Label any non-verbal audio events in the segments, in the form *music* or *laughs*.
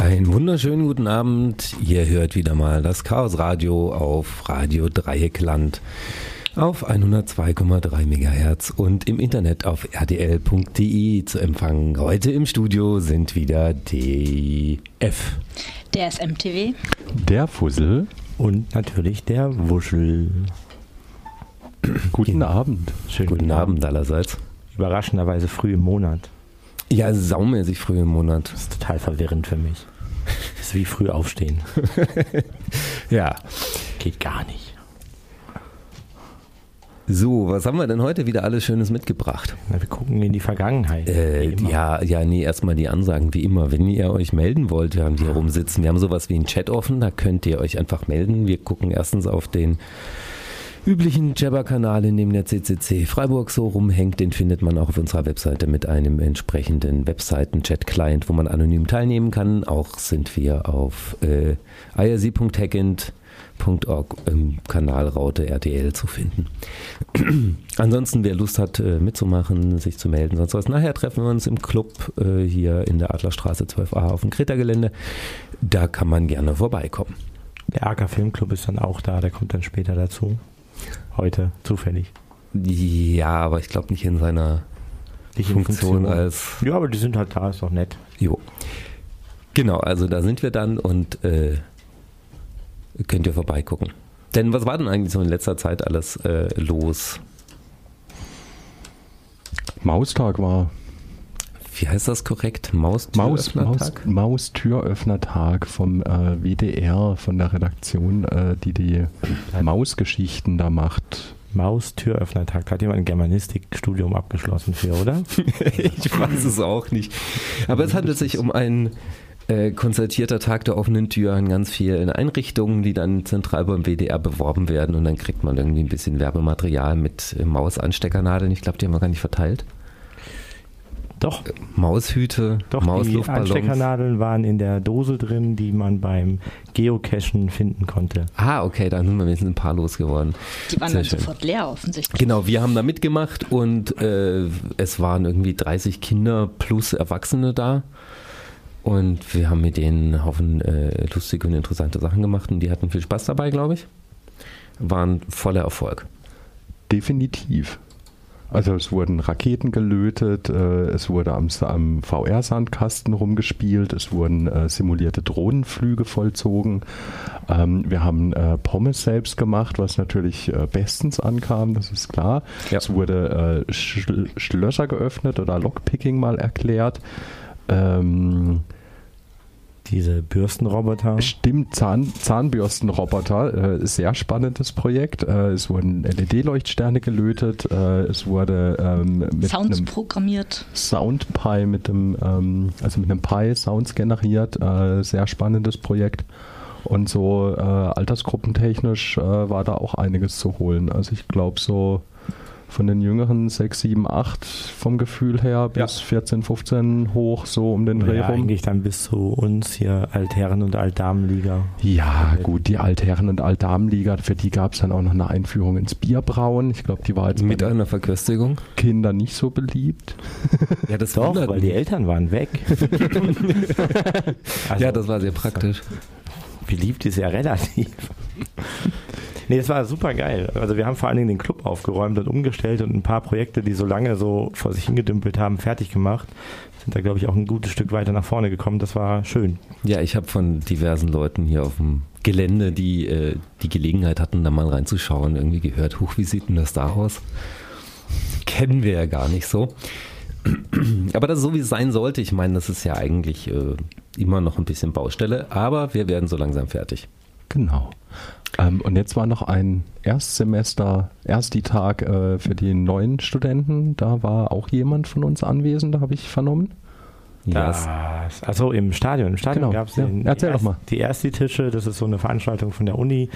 Einen wunderschönen guten Abend. Ihr hört wieder mal das Chaos Radio auf Radio Dreieckland auf 102,3 MHz und im Internet auf rdl.de zu empfangen. Heute im Studio sind wieder DF. Der SMTW. Der Fussel. Und natürlich der Wuschel. Guten Abend. Schönen guten, guten Abend allerseits. Überraschenderweise früh im Monat. Ja, saumäßig früh im Monat. Das ist total verwirrend für mich. Das ist wie früh aufstehen. *laughs* ja. Geht gar nicht. So, was haben wir denn heute wieder alles Schönes mitgebracht? Na, wir gucken in die Vergangenheit. Äh, ja, ja, nee, erstmal die Ansagen wie immer. Wenn ihr euch melden wollt, wir haben die herumsitzen. Wir haben sowas wie einen Chat offen, da könnt ihr euch einfach melden. Wir gucken erstens auf den üblichen Jabber-Kanal, in dem der CCC Freiburg so rumhängt. Den findet man auch auf unserer Webseite mit einem entsprechenden Webseiten-Chat-Client, wo man anonym teilnehmen kann. Auch sind wir auf äh, irc.hackend .org im Kanal Raute RTL zu finden. *clears throat* Ansonsten, wer Lust hat äh, mitzumachen, sich zu melden, sonst was. Nachher treffen wir uns im Club äh, hier in der Adlerstraße 12a auf dem Kreta-Gelände. Da kann man gerne vorbeikommen. Der AK Filmclub ist dann auch da, der kommt dann später dazu. Heute, zufällig. Ja, aber ich glaube nicht in seiner nicht Funktion, Funktion als. Ja, aber die sind halt da, ist doch nett. Jo. Genau, also da sind wir dann und äh, könnt ihr vorbeigucken. Denn was war denn eigentlich so in letzter Zeit alles äh, los? Maustag war. Wie heißt das korrekt? Maustüröffnertag? Maus, Maustüröffnertag vom äh, WDR, von der Redaktion, äh, die die Mausgeschichten da macht. Maustüröffnertag. Da hat jemand ein Germanistikstudium abgeschlossen für, oder? *laughs* ich weiß es auch nicht. Aber es handelt sich um ein äh, konzertierter Tag der offenen Tür an ganz vielen Einrichtungen, die dann zentral beim WDR beworben werden und dann kriegt man irgendwie ein bisschen Werbematerial mit Mausansteckernadeln. Ich glaube, die haben wir gar nicht verteilt. Doch. Maushüte, Doch, Mausluftballons. Die Ansteckernadeln waren in der Dose drin, die man beim Geocachen finden konnte. Ah, okay, dann sind wir wenigstens ein paar losgeworden. Die waren Sehr dann schön. sofort leer offensichtlich. Genau, wir haben da mitgemacht und äh, es waren irgendwie 30 Kinder plus Erwachsene da. Und wir haben mit denen einen Haufen äh, lustige und interessante Sachen gemacht und die hatten viel Spaß dabei, glaube ich. Waren voller Erfolg. Definitiv. Also es wurden Raketen gelötet, äh, es wurde am, am VR-Sandkasten rumgespielt, es wurden äh, simulierte Drohnenflüge vollzogen. Ähm, wir haben äh, Pommes selbst gemacht, was natürlich bestens ankam, das ist klar. Ja. Es wurde Schl Schlösser geöffnet oder Lockpicking mal erklärt. Ähm, diese Bürstenroboter. Stimmt, Zahn, Zahnbürstenroboter. Äh, sehr spannendes Projekt. Äh, es wurden LED-Leuchtsterne gelötet. Äh, es wurde ähm, mit Sounds einem programmiert. Soundpie mit dem, ähm, also mit einem Pi Sounds generiert. Äh, sehr spannendes Projekt. Und so äh, altersgruppentechnisch äh, war da auch einiges zu holen. Also ich glaube so von den jüngeren 6, 7, 8 vom Gefühl her bis ja. 14, 15 hoch, so um den Dreh ja, rum. eigentlich dann bis zu uns hier Altherren- und Altdamenliga. Ja, gut, die Altherren- und Altdamenliga, für die gab es dann auch noch eine Einführung ins Bierbrauen. Ich glaube, die war jetzt mit einer Verköstigung. Kinder nicht so beliebt. Ja, das Doch, weil mich. die Eltern waren weg. *laughs* also, ja, das war sehr praktisch. Beliebt ist ja relativ. Nee, es war super geil. Also wir haben vor allen Dingen den Club aufgeräumt und umgestellt und ein paar Projekte, die so lange so vor sich hingedümpelt haben, fertig gemacht. Sind da, glaube ich, auch ein gutes Stück weiter nach vorne gekommen. Das war schön. Ja, ich habe von diversen Leuten hier auf dem Gelände, die äh, die Gelegenheit hatten, da mal reinzuschauen, irgendwie gehört, huch, wie sieht denn das da aus? Kennen wir ja gar nicht so. *clears throat* Aber das ist so, wie es sein sollte. Ich meine, das ist ja eigentlich äh, immer noch ein bisschen Baustelle, aber wir werden so langsam fertig. Genau. Ähm, und jetzt war noch ein Erstsemester, Ersti-Tag äh, für die neuen Studenten. Da war auch jemand von uns anwesend, da habe ich vernommen. Das, also im Stadion. Im Stadion genau. gab es ja. Erzähl doch mal. die Ersti-Tische, das ist so eine Veranstaltung von der Uni.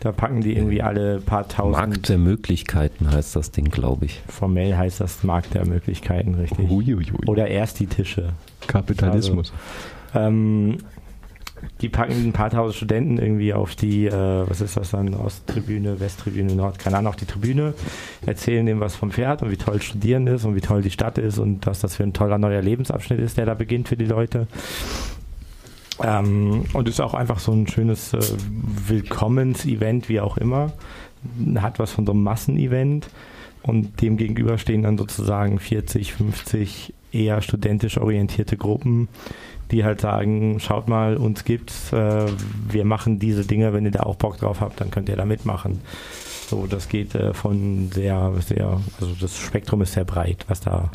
Da packen die irgendwie alle paar tausend. Markt der Möglichkeiten heißt das Ding, glaube ich. Formell heißt das Markt der Möglichkeiten, richtig. Uiuiui. Oder Ersti-Tische. Kapitalismus. Also, ähm, die packen ein paar tausend Studenten irgendwie auf die, äh, was ist das dann, Osttribüne, Westtribüne, Nord, keine Ahnung, auf die Tribüne, erzählen dem was vom Pferd und wie toll Studieren ist und wie toll die Stadt ist und was das für ein toller neuer Lebensabschnitt ist, der da beginnt für die Leute. Ähm, und ist auch einfach so ein schönes äh, Willkommens-Event, wie auch immer. Hat was von so einem Massenevent und dem gegenüber stehen dann sozusagen 40, 50 eher studentisch orientierte Gruppen, die halt sagen, schaut mal, uns gibt's, äh, wir machen diese Dinge, wenn ihr da auch Bock drauf habt, dann könnt ihr da mitmachen. So, das geht äh, von sehr, sehr, also das Spektrum ist sehr breit, was da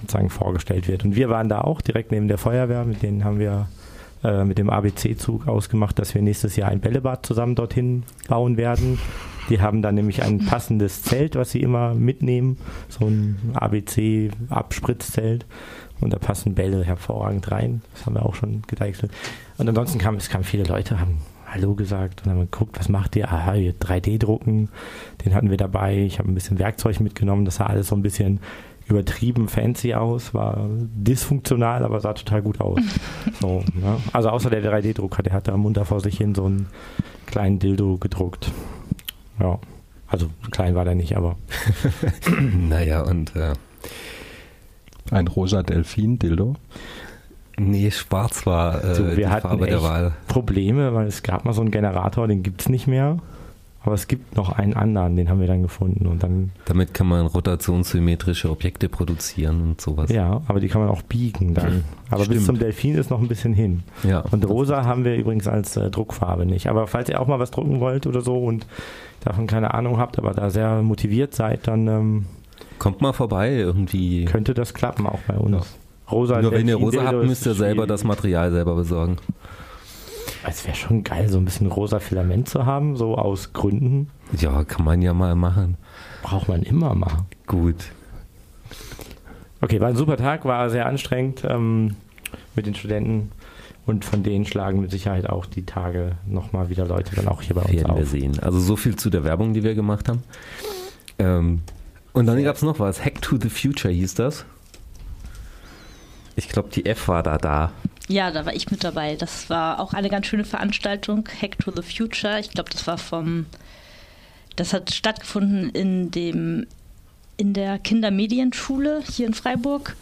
sozusagen vorgestellt wird. Und wir waren da auch direkt neben der Feuerwehr, mit denen haben wir äh, mit dem ABC-Zug ausgemacht, dass wir nächstes Jahr ein Bällebad zusammen dorthin bauen werden. Die haben dann nämlich ein passendes Zelt, was sie immer mitnehmen, so ein ABC-Abspritzzelt. Und da passen Bälle hervorragend rein. Das haben wir auch schon gedeichselt. Und ansonsten kamen es kamen viele Leute, haben Hallo gesagt und haben geguckt, was macht ihr? Aha, 3D-Drucken, den hatten wir dabei. Ich habe ein bisschen Werkzeug mitgenommen. Das sah alles so ein bisschen übertrieben fancy aus, war dysfunktional, aber sah total gut aus. *laughs* so, ne? Also außer der 3D-Drucker, der hatte am munter vor sich hin so einen kleinen Dildo gedruckt. Ja. Also klein war der nicht, aber. *laughs* naja, und äh, ein rosa Delfin-Dildo? Nee, schwarz war äh, so, wir die hatten Farbe der Wahl. Probleme, weil es gab mal so einen Generator, den gibt es nicht mehr. Aber es gibt noch einen anderen, den haben wir dann gefunden. Und dann Damit kann man rotationssymmetrische Objekte produzieren und sowas. Ja, aber die kann man auch biegen dann. Aber Stimmt. bis zum Delfin ist noch ein bisschen hin. Ja. Und rosa haben wir übrigens als äh, Druckfarbe nicht. Aber falls ihr auch mal was drucken wollt oder so und davon keine Ahnung habt, aber da sehr motiviert seid, dann ähm, kommt mal vorbei irgendwie. Könnte das klappen auch bei uns. Ja. Rosa Nur wenn ihr rosa habt, müsst ihr selber das Material selber besorgen. Es wäre schon geil, so ein bisschen rosa Filament zu haben, so aus Gründen. Ja, kann man ja mal machen. Braucht man immer mal. Gut. Okay, war ein super Tag, war sehr anstrengend ähm, mit den Studenten. Und von denen schlagen mit Sicherheit auch die Tage nochmal wieder Leute dann auch hier bei uns Werden auf. wir sehen. Also so viel zu der Werbung, die wir gemacht haben. Ähm, und dann gab es noch was. Hack to the Future hieß das. Ich glaube, die F war da da. Ja, da war ich mit dabei. Das war auch eine ganz schöne Veranstaltung, Hack to the Future. Ich glaube, das war vom, das hat stattgefunden in dem, in der Kindermedienschule hier in Freiburg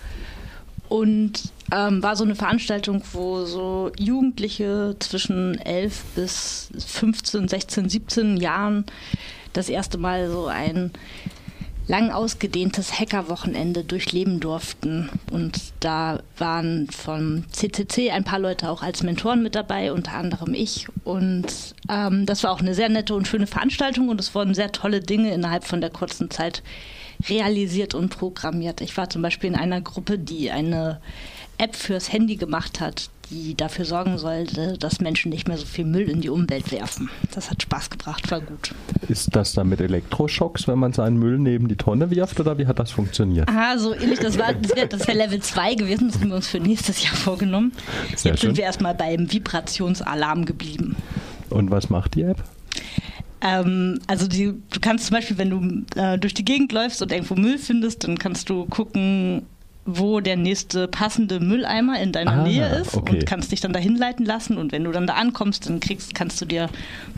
und ähm, war so eine Veranstaltung, wo so Jugendliche zwischen 11 bis 15, 16, 17 Jahren das erste Mal so ein lang ausgedehntes Hackerwochenende durchleben durften. Und da waren vom CCC ein paar Leute auch als Mentoren mit dabei, unter anderem ich. Und ähm, das war auch eine sehr nette und schöne Veranstaltung und es wurden sehr tolle Dinge innerhalb von der kurzen Zeit realisiert und programmiert. Ich war zum Beispiel in einer Gruppe, die eine App fürs Handy gemacht hat, die dafür sorgen sollte, dass Menschen nicht mehr so viel Müll in die Umwelt werfen. Das hat Spaß gebracht, war gut. Ist das dann mit Elektroschocks, wenn man seinen Müll neben die Tonne wirft oder wie hat das funktioniert? Ah, so ähnlich. Das, war, das wäre wär Level 2 gewesen, das haben wir uns für nächstes Jahr vorgenommen. Sehr Jetzt schön. sind wir erstmal beim Vibrationsalarm geblieben. Und was macht die App? Ähm, also die, du kannst zum Beispiel, wenn du äh, durch die Gegend läufst und irgendwo Müll findest, dann kannst du gucken, wo der nächste passende Mülleimer in deiner ah, Nähe ist okay. und kannst dich dann dahin leiten lassen. Und wenn du dann da ankommst, dann kriegst, kannst du dir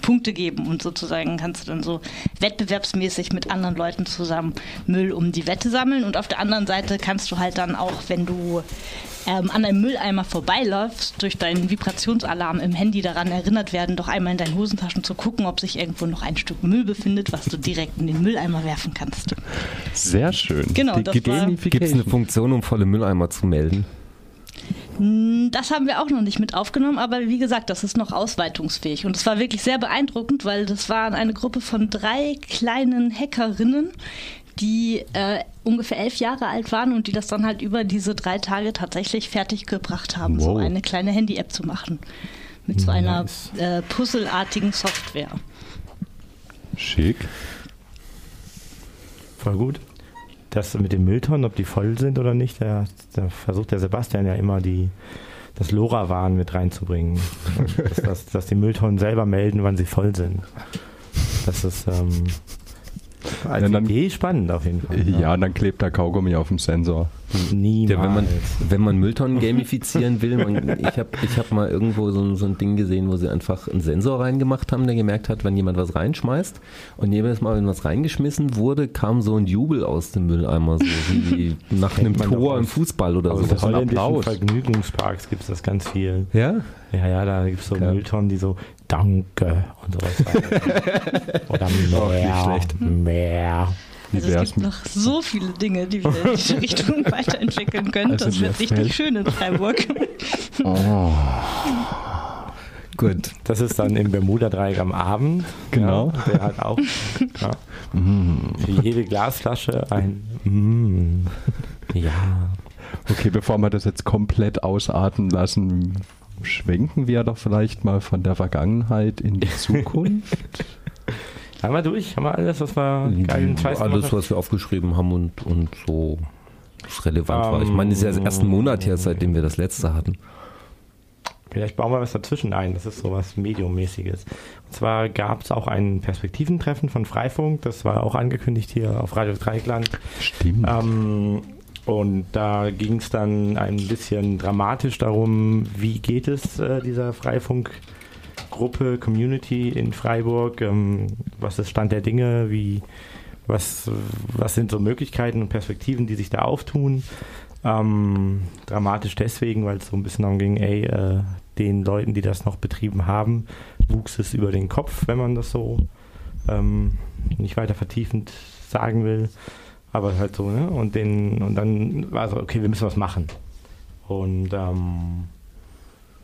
Punkte geben und sozusagen kannst du dann so wettbewerbsmäßig mit anderen Leuten zusammen Müll um die Wette sammeln. Und auf der anderen Seite kannst du halt dann auch, wenn du ähm, an einem Mülleimer vorbeiläufst, durch deinen Vibrationsalarm im Handy daran erinnert werden, doch einmal in deinen Hosentaschen zu gucken, ob sich irgendwo noch ein Stück Müll befindet, was du direkt in den Mülleimer werfen kannst. Sehr schön. Genau, Gibt es eine Funktion, um volle Mülleimer zu melden? Hm, das haben wir auch noch nicht mit aufgenommen, aber wie gesagt, das ist noch ausweitungsfähig. Und es war wirklich sehr beeindruckend, weil das war eine Gruppe von drei kleinen Hackerinnen, die äh, ungefähr elf Jahre alt waren und die das dann halt über diese drei Tage tatsächlich fertig gebracht haben, wow. so eine kleine Handy-App zu machen. Mit so einer äh, puzzelartigen Software. Schick. Voll gut. Das mit den Mülltonnen, ob die voll sind oder nicht, da, da versucht der Sebastian ja immer die, das LoRaWAN mit reinzubringen. *laughs* dass, dass, dass, die Mülltonnen selber melden, wann sie voll sind. Das ist ähm, ja, dann, Idee spannend auf jeden Fall. Ja, ja, dann klebt der Kaugummi auf dem Sensor. Niemals. Ja, wenn, man, wenn man Mülltonnen gamifizieren will, man, ich habe ich hab mal irgendwo so, so ein Ding gesehen, wo sie einfach einen Sensor reingemacht haben, der gemerkt hat, wenn jemand was reinschmeißt und jedes Mal, wenn was reingeschmissen wurde, kam so ein Jubel aus dem Mülleimer, so wie *laughs* nach einem Tor im Fußball oder so. den holländischen. Vergnügungsparks gibt es das ganz viel. Ja? Ja, ja, da gibt es so Okay. Mülltonnen, die so Danke und sowas. *laughs* Oder mehr, schlecht. mehr. Wie Also es gibt noch so viele Dinge, die wir in *laughs* diese Richtung weiterentwickeln können. Also das wird richtig schön in Freiburg. Oh, Gut. Das ist dann im Bermuda-Dreieck am Abend. Genau. Ja, der hat auch *laughs* ja, für jede Glasflasche ein mm, Ja. okay, bevor wir das jetzt komplett ausarten lassen, schwenken wir doch vielleicht mal von der Vergangenheit in die *laughs* Zukunft. Haben wir durch? Haben wir alles, was wir geil in zwei Alles, was wir aufgeschrieben haben und, und so was relevant war. Ich meine, es ist ja Ähm. das erste Monat her, seitdem wir das letzte hatten. Vielleicht bauen wir was dazwischen ein. Das ist so was Mediummäßiges. Und zwar gab es auch ein Perspektiventreffen von Freifunk. Das war auch angekündigt hier auf Radio Dreieckland. Stimmt. Ähm, und da ging es dann ein bisschen dramatisch darum, wie geht es äh, dieser Freifunkgruppe, Community in Freiburg, ähm, was ist Stand der Dinge, wie, was, was sind so Möglichkeiten und Perspektiven, die sich da auftun. Ähm, dramatisch deswegen, weil es so ein bisschen darum ging, ey, äh, den Leuten, die das noch betrieben haben, wuchs es über den Kopf, wenn man das so ähm, nicht weiter vertiefend sagen will. Aber halt so, ne? Und, den, und dann war so, okay, wir müssen was machen. Und ähm,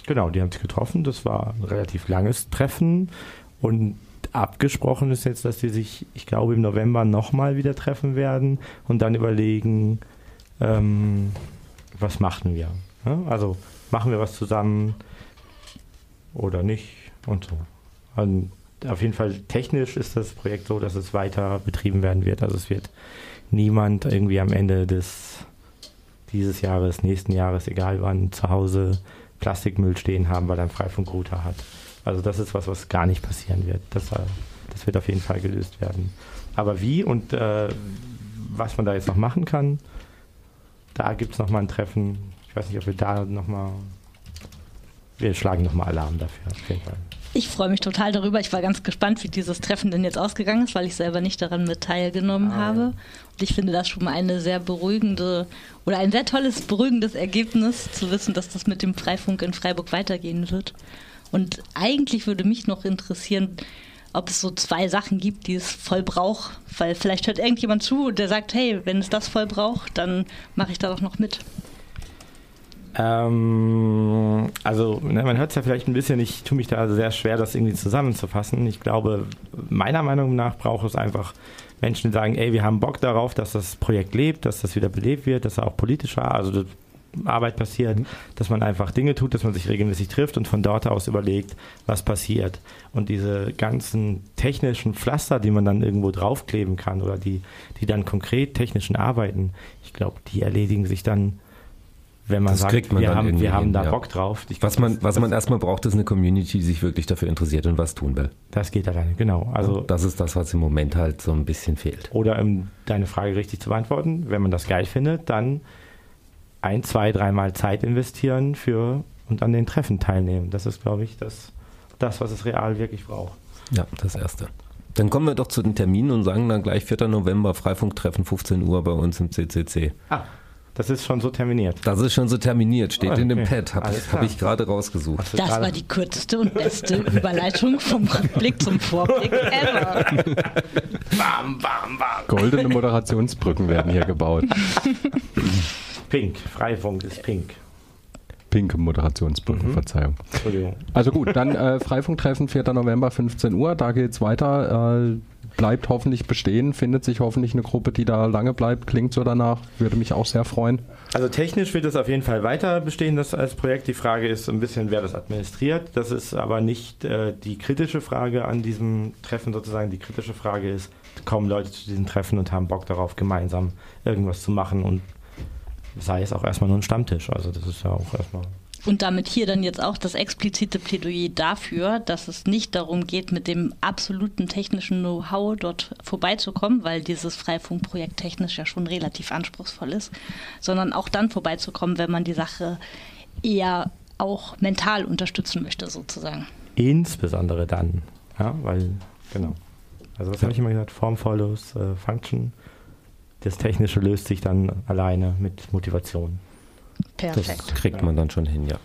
genau, die haben sich getroffen. Das war ein relativ langes Treffen. Und abgesprochen ist jetzt, dass die sich, ich glaube, im November nochmal wieder treffen werden und dann überlegen, ähm, was machen wir. Ne? Also machen wir was zusammen oder nicht und so. Und auf jeden Fall technisch ist das Projekt so, dass es weiter betrieben werden wird. Also es wird niemand irgendwie am Ende des dieses Jahres, nächsten Jahres, egal wann, zu Hause Plastikmüll stehen haben, weil er einen Freifunkrouter hat. Also das ist was, was gar nicht passieren wird. Das, äh, das wird auf jeden Fall gelöst werden. Aber wie und äh, was man da jetzt noch machen kann, da gibt es nochmal ein Treffen. Ich weiß nicht, ob wir da nochmal... Wir schlagen nochmal Alarm dafür, auf jeden Fall. Ich freue mich total darüber. Ich war ganz gespannt, wie dieses Treffen denn jetzt ausgegangen ist, weil ich selber nicht daran mit teilgenommen Ah, habe. Und ich finde das schon mal eine sehr beruhigende oder ein sehr tolles, beruhigendes Ergebnis, zu wissen, dass das mit dem Freifunk in Freiburg weitergehen wird. Und eigentlich würde mich noch interessieren, ob es so zwei Sachen gibt, die es voll braucht. Weil vielleicht hört irgendjemand zu, der sagt, hey, wenn es das voll braucht, dann mache ich da doch noch mit. Ähm, also, ne, man hört es ja vielleicht ein bisschen, ich tue mich da sehr schwer, das irgendwie zusammenzufassen. Ich glaube, meiner Meinung nach braucht es einfach Menschen, die sagen, ey, wir haben Bock darauf, dass das Projekt lebt, dass das wieder belebt wird, dass da auch politischer, also Arbeit passiert, dass man einfach Dinge tut, dass man sich regelmäßig trifft und von dort aus überlegt, was passiert. Und diese ganzen technischen Pflaster, die man dann irgendwo draufkleben kann oder die, die dann konkret technischen Arbeiten, ich glaube, die erledigen sich dann wenn man Das sagt, kriegt man wir, dann haben, wir haben hin, da ja. Bock drauf. Ich Was glaub, man, das, was das, man erstmal braucht, ist eine Community, die sich wirklich dafür interessiert und was tun will. das geht alleine, genau. Also, das ist das, was im Moment halt so ein bisschen fehlt. oder um deine Frage richtig zu beantworten, wenn man das geil findet, dann ein, zwei, dreimal Zeit investieren für und an den Treffen teilnehmen. Das ist, glaube ich, das, das, was es real wirklich braucht. Ja, das Erste. Dann kommen wir doch zu den Terminen und sagen dann gleich 4. November Freifunktreffen 15 Uhr bei uns im CCC. Ah, das ist schon so terminiert. Das ist schon so terminiert, steht Ah, in dem okay. Pad, habe ich, hab ich gerade rausgesucht. Das war die kürzeste und beste Überleitung vom Rückblick zum Vorblick ever. Bam, bam, bam. Goldene Moderationsbrücken werden hier gebaut. Pink, Freifunk ist pink. Pinke Moderationsbrücken, Mhm. Verzeihung. Also gut, dann äh, Freifunktreffen 4. November 15 Uhr, da geht's weiter. Äh, bleibt hoffentlich bestehen, findet sich hoffentlich eine Gruppe, die da lange bleibt, klingt so danach, würde mich auch sehr freuen. Also technisch wird es auf jeden Fall weiter bestehen, das als Projekt. Die Frage ist ein bisschen, wer das administriert. Das ist aber nicht äh, die kritische Frage an diesem Treffen sozusagen. Die kritische Frage ist, kommen Leute zu diesen Treffen und haben Bock darauf, gemeinsam irgendwas zu machen und sei es auch erstmal nur ein Stammtisch. Also das ist ja auch erstmal Und damit hier dann jetzt auch das explizite Plädoyer dafür, dass es nicht darum geht, mit dem absoluten technischen Know-how dort vorbeizukommen, weil dieses Freifunkprojekt technisch ja schon relativ anspruchsvoll ist, sondern auch dann vorbeizukommen, wenn man die Sache eher auch mental unterstützen möchte, sozusagen. Insbesondere dann, ja, weil, genau. Also was ja. habe ich immer gesagt? Form follows äh, Function. Das Technische löst sich dann alleine mit Motivation. Perfekt. Das kriegt man dann schon hin, ja.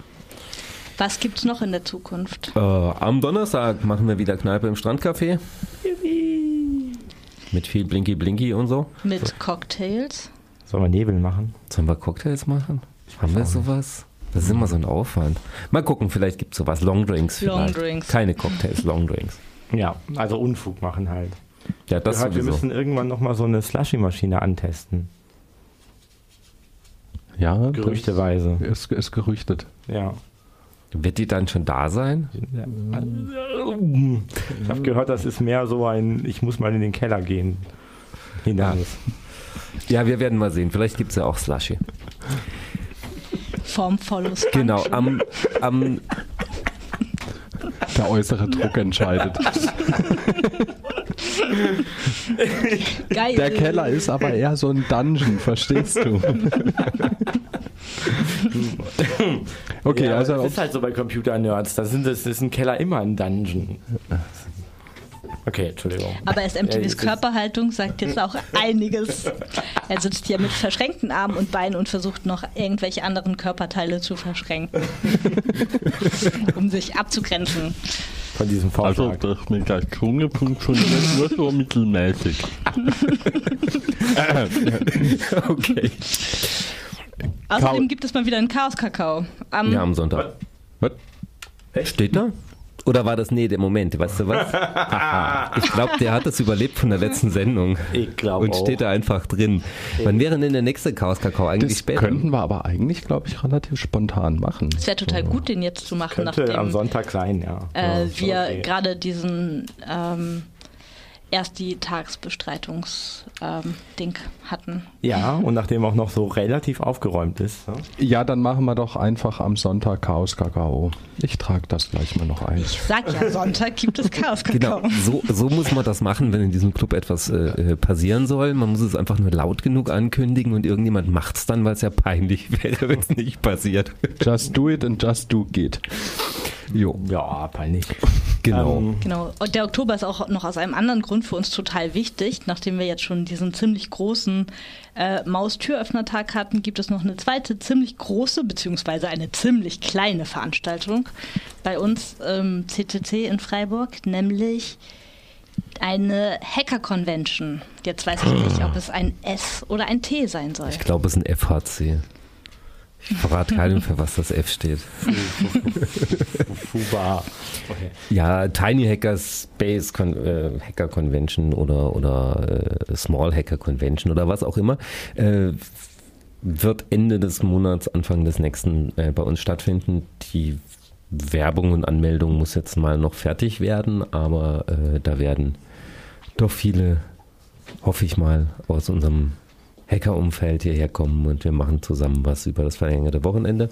Was gibt es noch in der Zukunft? Äh, am Donnerstag machen wir wieder Kneipe im Strandcafé. Mit viel Blinky Blinky und so. Mit so. Cocktails. Sollen wir Nebel machen? Sollen wir Cocktails machen? Haben wir sowas? Das ist immer so ein Aufwand. Mal gucken, vielleicht gibt es sowas. Longdrinks vielleicht. Longdrinks. Keine Cocktails, Longdrinks. Ja, also Unfug machen halt. Ja, das gehört, wir müssen irgendwann nochmal so eine Slushy-Maschine antesten. Ja, gerüchteweise. Ist, ist gerüchtet. Ja. Wird die dann schon da sein? Ich habe gehört, das ist mehr so ein, ich muss mal in den Keller gehen. Hinaus. Ja, wir werden mal sehen. Vielleicht gibt es ja auch Slushy. Form follows Genau, am, am *laughs* der äußere Druck entscheidet. *laughs* Geil. Der Keller ist aber eher so ein Dungeon, verstehst du? *laughs* okay, ja, also. Das ist halt so bei Computer-Nerds. Da sind das ist ein Keller immer ein Dungeon. Okay, Entschuldigung. Aber SMTVs Körperhaltung sagt jetzt auch *laughs* einiges. Er sitzt hier mit verschränkten Armen und Beinen und versucht noch irgendwelche anderen Körperteile zu verschränken, *laughs* um sich abzugrenzen. Von diesem Vorschlag. Also, das mit der Krungepunkt schon nur so mittelmäßig. *laughs* okay. Außerdem gibt es mal wieder einen Chaos-Kakao. Am ja, am Sonntag. Was? Steht da? Oder war das, nee, der Moment, weißt du was? *laughs* ich glaube, der hat das überlebt von der letzten Sendung. Ich glaube Und steht da einfach drin. Wann wäre denn der nächste Chaos Kakao eigentlich das später? könnten wir aber eigentlich, glaube ich, relativ spontan machen. Es wäre total gut, den jetzt zu machen. Das könnte nachdem, am Sonntag sein, ja. Äh, ja wir okay. gerade diesen... Ähm, erst die Tagsbestreitungs-Ding ähm, hatten. Ja, und nachdem auch noch so relativ aufgeräumt ist. Ja? ja, dann machen wir doch einfach am Sonntag Chaos Kakao. Ich trage das gleich mal noch ein. Ich sag ja, Sonntag gibt es Chaos *laughs* Kakao. Genau, so, so muss man das machen, wenn in diesem Club etwas äh, passieren soll. Man muss es einfach nur laut genug ankündigen und irgendjemand macht es dann, weil es ja peinlich *laughs* wäre, wenn es nicht passiert. Just do it and just do geht. Jo. Ja, peinlich. Genau. Ähm, genau. Und der Oktober ist auch noch aus einem anderen Grund für uns total wichtig. Nachdem wir jetzt schon diesen ziemlich großen äh, Maustüröffnertag hatten, gibt es noch eine zweite ziemlich große beziehungsweise eine ziemlich kleine Veranstaltung bei uns ähm, CCC in Freiburg, nämlich eine Hacker-Convention. Jetzt weiß ich nicht, ob es ein S oder ein T sein soll. Ich glaube, es ist ein FHC. Ich verrate keinem, für was das F steht. Fuba. Okay. Ja, Tiny Hacker Space Con äh, Hacker Convention oder, oder äh, Small Hacker Convention oder was auch immer. Äh, wird Ende des Monats, Anfang des nächsten äh, bei uns stattfinden. Die Werbung und Anmeldung muss jetzt mal noch fertig werden, aber äh, da werden doch viele, hoffe ich mal, aus unserem Hacker-Umfeld hierher kommen und wir machen zusammen was über das verlängerte Wochenende.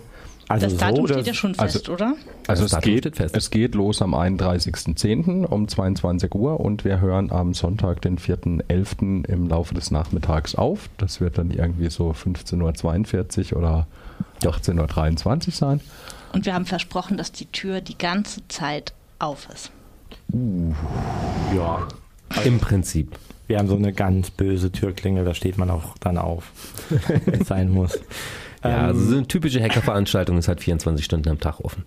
Also das Datum so, steht ja schon fest, also, oder? Also es geht, es geht los am 31.10. um 22 Uhr und wir hören am Sonntag, den 4.11. im Laufe des auf. Das wird dann irgendwie so 15.42 Uhr oder 18.23 Uhr sein. Und wir haben versprochen, dass die Tür die ganze Zeit auf ist. Uh, ja. Im Prinzip. Wir haben so eine ganz böse Türklingel, da steht man auch dann auf, *laughs* wenn es sein muss. Ja, also so eine typische Hackerveranstaltung ist halt 24 Stunden am Tag offen.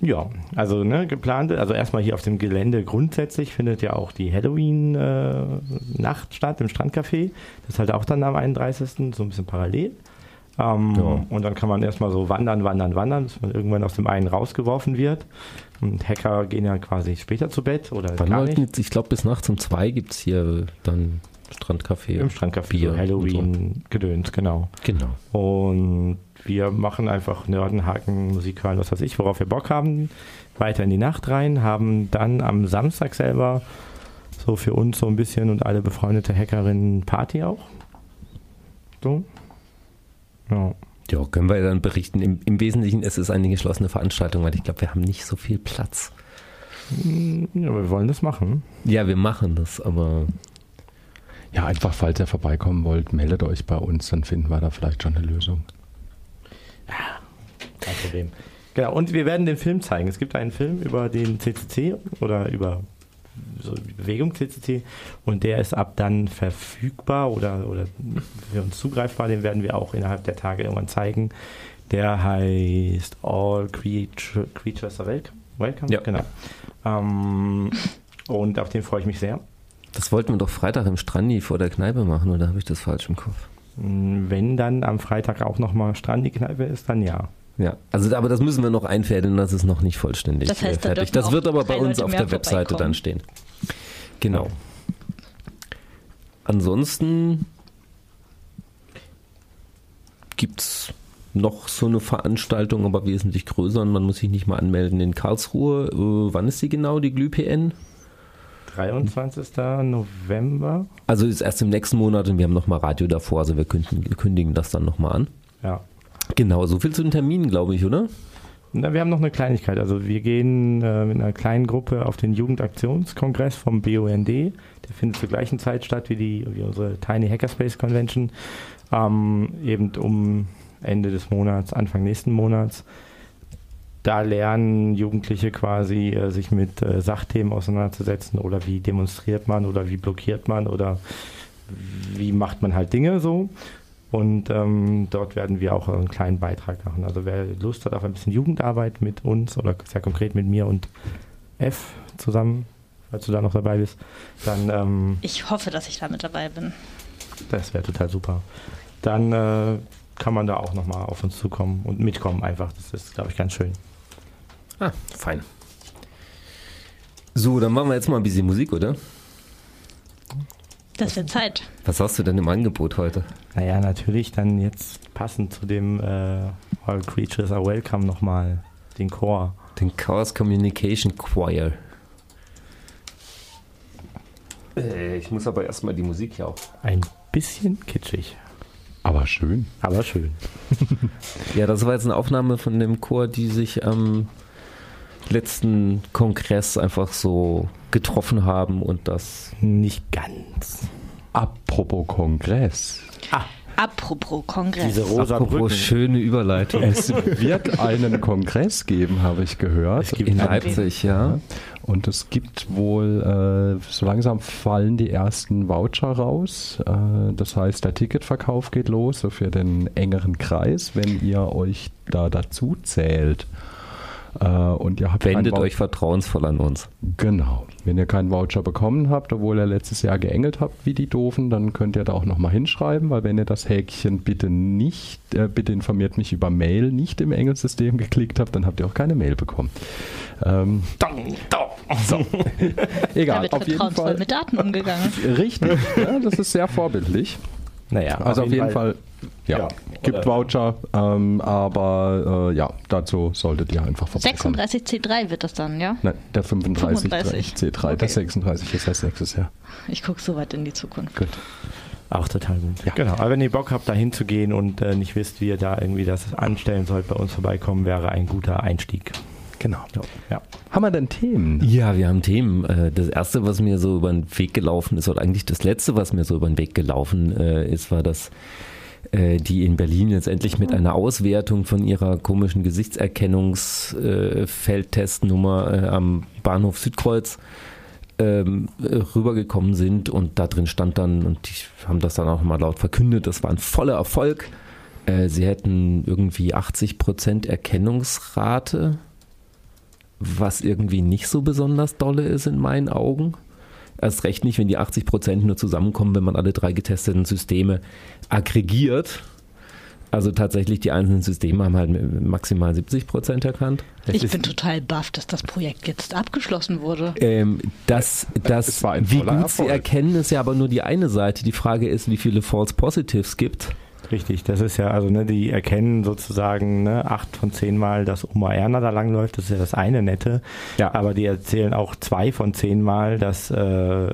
Ja, also ne, geplant, also erstmal hier auf dem Gelände grundsätzlich findet ja auch die Halloween-Nacht äh, statt im Strandcafé. Das ist halt auch dann am 31. so ein bisschen parallel. Ähm, ja. Und dann kann man erstmal so wandern, wandern, wandern, bis man irgendwann aus dem einen rausgeworfen wird. Und Hacker gehen ja quasi später zu Bett oder Wann gar nicht. Jetzt, ich glaube, bis nachts um zwei gibt es hier dann Strandcafé. Im Strandcafé, Bier Halloween-Gedöns, so. genau. Genau. Und wir machen einfach Nörden, Haken, Musik hören, was weiß ich, worauf wir Bock haben. Weiter in die Nacht rein, haben dann am Samstag selber so für uns so ein bisschen und alle befreundete Hackerinnen Party auch. So. Ja. Ja, können wir dann berichten. Im, Im, Wesentlichen ist es eine geschlossene Veranstaltung, weil ich glaube, wir haben nicht so viel Platz. Hm, ja, wir wollen das machen. Ja, wir machen das, aber. Ja, einfach, falls ihr vorbeikommen wollt, meldet euch bei uns, dann finden wir da vielleicht schon eine Lösung. Ja, kein Problem. Genau, und wir werden den Film zeigen. Es gibt einen Film über den CCC oder über so Bewegung CCC und der ist ab dann verfügbar oder, oder für uns zugreifbar. Den werden wir auch innerhalb der Tage irgendwann zeigen. Der heißt All Creature, Creatures are Welcome. Welcome? Ja. Genau. Ähm, und auf den freue ich mich sehr. Das wollten wir doch Freitag im Strandi vor der Kneipe machen, oder habe ich das falsch im Kopf? Wenn dann am Freitag auch nochmal Strandi-Kneipe ist, dann ja. Ja, also aber das müssen wir noch einfädeln, das ist noch nicht vollständig Das heißt, da fertig. dürfen Das wird aber bei uns auf der Webseite dann stehen. Genau. Ansonsten gibt es noch so eine Veranstaltung, aber wesentlich größer und man muss sich nicht mal anmelden in Karlsruhe. Äh, wann ist die genau, die Glüh-PN? 23. November. Also ist erst im nächsten Monat und wir haben nochmal Radio davor, also wir kündigen, kündigen das dann nochmal an. Ja. Genau, so viel zu den Terminen, glaube ich, oder? Na, wir haben noch eine Kleinigkeit. Also wir gehen äh, mit einer kleinen Gruppe auf den Jugendaktionskongress vom BUND. Der findet zur gleichen Zeit statt wie, die, wie unsere Tiny Hackerspace Convention. Ähm, eben um Ende des Monats, Anfang nächsten Monats. Da lernen Jugendliche quasi, äh, sich mit äh, Sachthemen auseinanderzusetzen oder wie demonstriert man oder wie blockiert man oder wie macht man halt Dinge so. Und ähm, dort werden wir auch einen kleinen Beitrag machen. Also wer Lust hat auf ein bisschen Jugendarbeit mit uns oder sehr konkret mit mir und F zusammen, falls du da noch dabei bist, dann ähm, Ich hoffe, dass ich da mit dabei bin. das wäre total super. Dann äh, kann man da auch nochmal auf uns zukommen und mitkommen einfach. Das ist, glaube ich, ganz schön. Ah, fein. So, dann machen wir jetzt mal ein bisschen Musik, oder? Das wird Zeit. Was hast du denn im Angebot heute? Naja, natürlich dann jetzt passend zu dem äh, All Creatures Are Welcome nochmal den Chor. Den Chaos Communication Choir. Äh, ich muss aber erstmal die Musik hier auch. Ein bisschen kitschig, Aber schön. aber schön. *laughs* Ja, das war jetzt eine Aufnahme von dem Chor, die sich am letzten Kongress einfach so getroffen haben und das. Nicht ganz. Apropos Kongress. Apropos Kongress. Diese rosa Apropos Brücken. schöne Überleitung. Es wird einen Kongress geben, habe ich gehört. Es gibt In Leipzig, ja. Und es gibt wohl, äh, so langsam fallen die ersten Voucher raus. Äh, das heißt, der Ticketverkauf geht los, so für den engeren Kreis, wenn ihr euch da dazu zählt. Äh, und ihr habt Wendet euch vertrauensvoll an uns. Genau. Wenn ihr keinen Voucher bekommen habt, obwohl ihr letztes Jahr geengelt habt wie die Doofen, dann könnt ihr da auch nochmal hinschreiben, weil wenn ihr das Häkchen bitte nicht, äh, bitte informiert mich über Mail, nicht im Engelsystem geklickt habt, dann habt ihr auch keine Mail bekommen. Ähm, so. *laughs* da Egal, wird auf jeden vertrauensvoll Fall. mit Daten umgegangen. Richtig, ja, das ist sehr vorbildlich. Naja, Also auf jeden Fall, ja, Ja, gibt Voucher, ähm, aber äh, ja, dazu solltet ihr einfach vorbeikommen. 36C3 wird das dann, ja? Nein, der 35, 35. C3, der Okay. 36 ist erst nächstes Jahr. Ich gucke so weit in die Zukunft. Gut. Auch total gut. Ja. Genau. Aber wenn ihr Bock habt, da hinzugehen und äh, nicht wisst, wie ihr da irgendwie das anstellen sollt, bei uns vorbeikommen, wäre ein guter Einstieg. Genau. Ja. Haben wir denn Themen? Ja, wir haben Themen. Äh, Das erste, was mir so über den Weg gelaufen ist, oder eigentlich das letzte, was mir so über den Weg gelaufen äh, ist, war, dass äh, die in Berlin jetzt endlich mit einer Auswertung von ihrer komischen Gesichtserkennungsfeldtestnummer äh, am Bahnhof Südkreuz ähm, äh, rübergekommen sind und da drin stand dann, und die haben das dann auch mal laut verkündet, das war ein voller Erfolg. Äh, Sie hätten irgendwie 80% Erkennungsrate was irgendwie nicht so besonders dolle ist in meinen Augen. Erst recht nicht, wenn die 80 Prozent nur zusammenkommen, wenn man alle drei getesteten Systeme aggregiert. Also tatsächlich die einzelnen Systeme haben halt maximal 70 Prozent erkannt. Ich bin total baff, dass das Projekt jetzt abgeschlossen wurde. Ähm, das, das, Es war ein wie gut sie Erfolg. erkennen, ist ja aber nur die eine Seite. Die Frage ist, wie viele False Positives gibt. Richtig, das ist ja, also ne, die erkennen sozusagen ne, acht von zehn Mal, dass Oma Erna da langläuft, das ist ja das eine Nette. Ja. Aber die erzählen auch zwei von zehn Mal, dass, äh,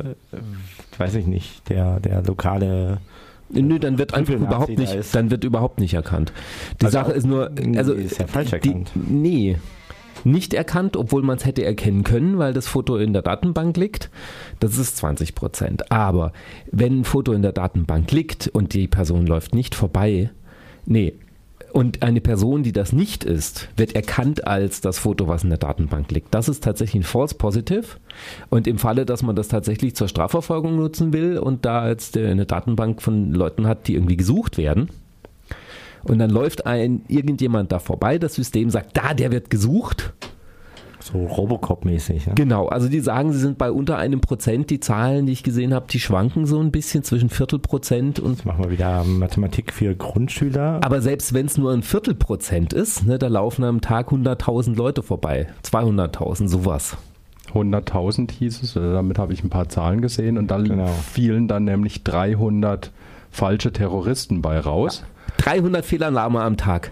weiß ich nicht, der, der lokale Nö, dann wird einfach überhaupt nicht, dann wird überhaupt nicht erkannt. Die Also Sache ist nur, also ist ja falsch die, erkannt. Nee, nicht erkannt, obwohl man es hätte erkennen können, weil das Foto in der Datenbank liegt. Das ist 20 Prozent. Aber wenn ein Foto in der Datenbank liegt und die Person läuft nicht vorbei, nee, und eine Person, die das nicht ist, wird erkannt als das Foto, was in der Datenbank liegt. Das ist tatsächlich ein False Positive. Und im Falle, dass man das tatsächlich zur Strafverfolgung nutzen will und da jetzt eine Datenbank von Leuten hat, die irgendwie gesucht werden, und dann läuft ein irgendjemand da vorbei, das System sagt, da, der wird gesucht. So Robocop-mäßig. Ne? Genau, also die sagen, sie sind bei unter einem Prozent. Die Zahlen, die ich gesehen habe, die schwanken so ein bisschen zwischen Viertelprozent und Jetzt machen wir wieder Mathematik für Grundschüler. aber selbst wenn es nur ein Viertelprozent ist, ne, da laufen am Tag 100.000 Leute vorbei. 200.000, sowas. 100.000 hieß es, äh, damit habe ich ein paar Zahlen gesehen und da Genau. fielen dann nämlich 300 falsche Terroristen bei raus. 300 Fehlalarme am Tag.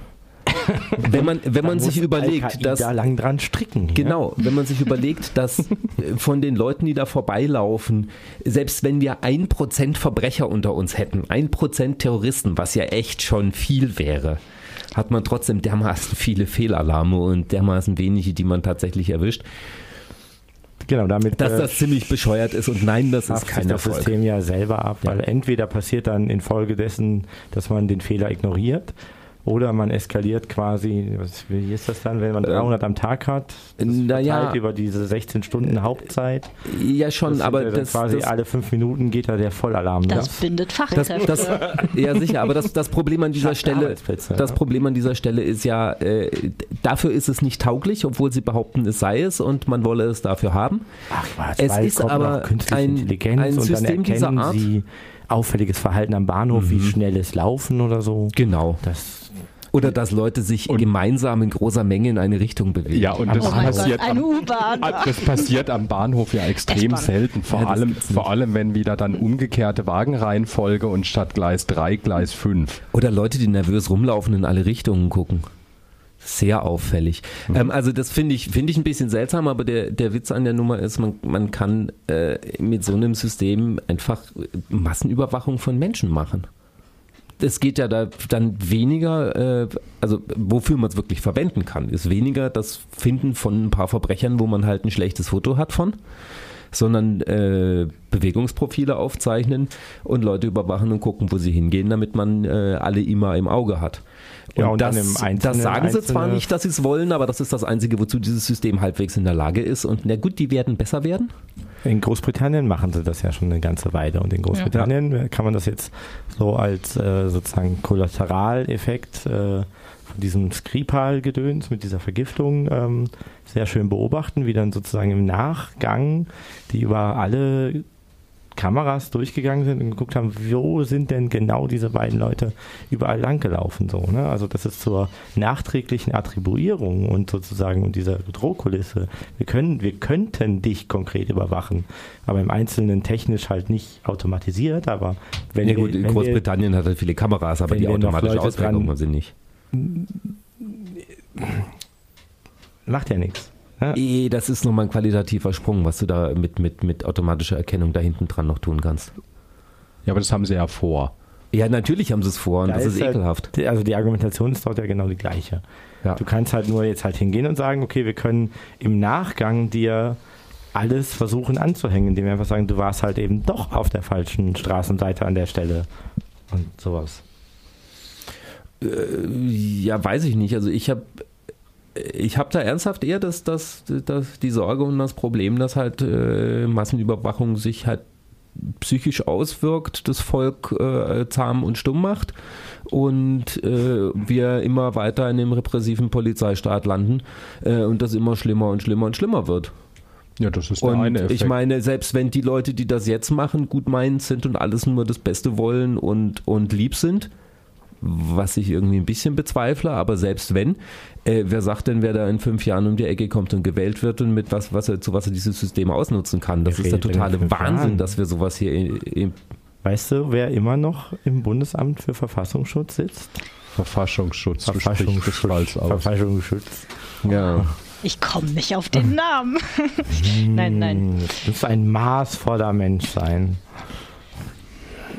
*laughs* wenn man, wenn man Da sich überlegt, dass lang dran stricken. Genau, wenn man sich überlegt, dass äh, von den Leuten, die da vorbeilaufen, selbst wenn wir ein Prozent Verbrecher unter uns hätten, ein Prozent Terroristen, was ja echt schon viel wäre, hat man trotzdem dermaßen viele Fehlalarme und dermaßen wenige, die man tatsächlich erwischt, Genau, damit dass äh, das ziemlich bescheuert ist und nein, das ist kein sich das Erfolg. System ja selber ab, weil entweder passiert dann infolgedessen, dass man den Fehler ignoriert oder man eskaliert quasi, was, wie ist das dann, wenn man 300 am Tag hat, das naja. über diese 16 Stunden Hauptzeit, Ja schon, das aber ja das, quasi das, alle fünf Minuten geht da der Vollalarm. Das ne? bindet das, Fachkräfte. das, ja sicher, aber das, das Problem an dieser Schafft Stelle, das ja. Problem an dieser Stelle ist ja, äh, dafür ist es nicht tauglich, obwohl sie behaupten, es sei es und man wolle es dafür haben. Ach was, Es ist aber ein- Intelligenz ein und System dann dieser erkennen Art. sie auffälliges Verhalten am Bahnhof, wie Mhm. schnelles Laufen oder so. Genau. Das Oder dass Leute sich gemeinsam in großer Menge in eine Richtung bewegen. Ja, und das oh Gott, passiert eine am, U-Bahn. Ah, Das passiert am Bahnhof ja extrem selten. Vor, Ja, allem, vor allem, wenn wieder dann umgekehrte Wagenreihenfolge und statt Gleis 3 Gleis 5. Oder Leute, die nervös rumlaufen, in alle Richtungen gucken. Sehr auffällig. Ähm, also das finde ich, finde ich ein bisschen seltsam, aber der, der Witz an der Nummer ist, man, man kann äh, mit so einem System einfach Massenüberwachung von Menschen machen. Es geht ja da dann weniger, äh, also wofür man es wirklich verwenden kann, ist weniger das Finden von ein paar Verbrechern, wo man halt ein schlechtes Foto hat von, sondern äh, Bewegungsprofile aufzeichnen und Leute überwachen und gucken, wo sie hingehen, damit man äh, alle immer im Auge hat. Ja, und das, dann im Einzelnen das sagen sie zwar nicht, dass sie es wollen, aber das ist das Einzige, wozu dieses System halbwegs in der Lage ist. Und na gut, die werden besser werden. In Großbritannien machen sie das ja schon eine ganze Weile und in Großbritannien kann man das jetzt so als äh, sozusagen Kollateraleffekt äh, von diesem Skripal-Gedöns mit dieser Vergiftung ähm, sehr schön beobachten, wie dann sozusagen im Nachgang die über alle Kameras durchgegangen sind und geguckt haben, wo sind denn genau diese beiden Leute überall langgelaufen so, ne? Also das ist zur nachträglichen Attribuierung und sozusagen und dieser Drohkulisse. Wir können, wir könnten dich konkret überwachen, aber im Einzelnen technisch halt nicht automatisiert, aber wenn ja wir, gut, in wenn wir, Großbritannien hat er viele Kameras, aber die wir automatische haben sie nicht. macht ja nichts. Ne? Eh, das ist nochmal ein qualitativer Sprung, was du da mit, mit, mit automatischer Erkennung da hinten dran noch tun kannst. Ja, aber das haben sie ja vor. Ja, natürlich haben sie es vor und Da das ist, halt- ekelhaft. Also die Argumentation ist dort ja genau die gleiche. Ja. Du kannst halt nur jetzt halt hingehen und sagen, okay, wir können im Nachgang dir alles versuchen anzuhängen, indem wir einfach sagen, du warst halt eben doch auf der falschen Straßenseite an der Stelle und sowas. Äh, ja, weiß ich nicht. Also ich habe ich habe da ernsthaft eher das, das, das, die Sorge und das Problem, dass halt äh, Massenüberwachung sich halt psychisch auswirkt, das Volk äh, zahm und stumm macht und äh, wir immer weiter in dem repressiven Polizeistaat landen äh, und das immer schlimmer und schlimmer und schlimmer wird. Ja, das ist der Und eine Effekt. ich meine, selbst wenn die Leute, die das jetzt machen, gut meinend sind und alles nur das Beste wollen und, und lieb sind, was ich irgendwie ein bisschen bezweifle, aber selbst wenn, äh, wer sagt denn, wer da in fünf Jahren um die Ecke kommt und gewählt wird und mit was, was er, zu was er dieses System ausnutzen kann? Das Wer ist der totale Wahnsinn, Jahren? dass wir sowas hier in, in, Weißt du, wer immer noch im Bundesamt für Verfassungsschutz sitzt? Verfassungsschutz. Verfassungsschutz. das. Verfassungsschutz. ja. Ich komme nicht auf den Namen. nein, nein. Hm, Du musst ein maßvoller Mensch sein.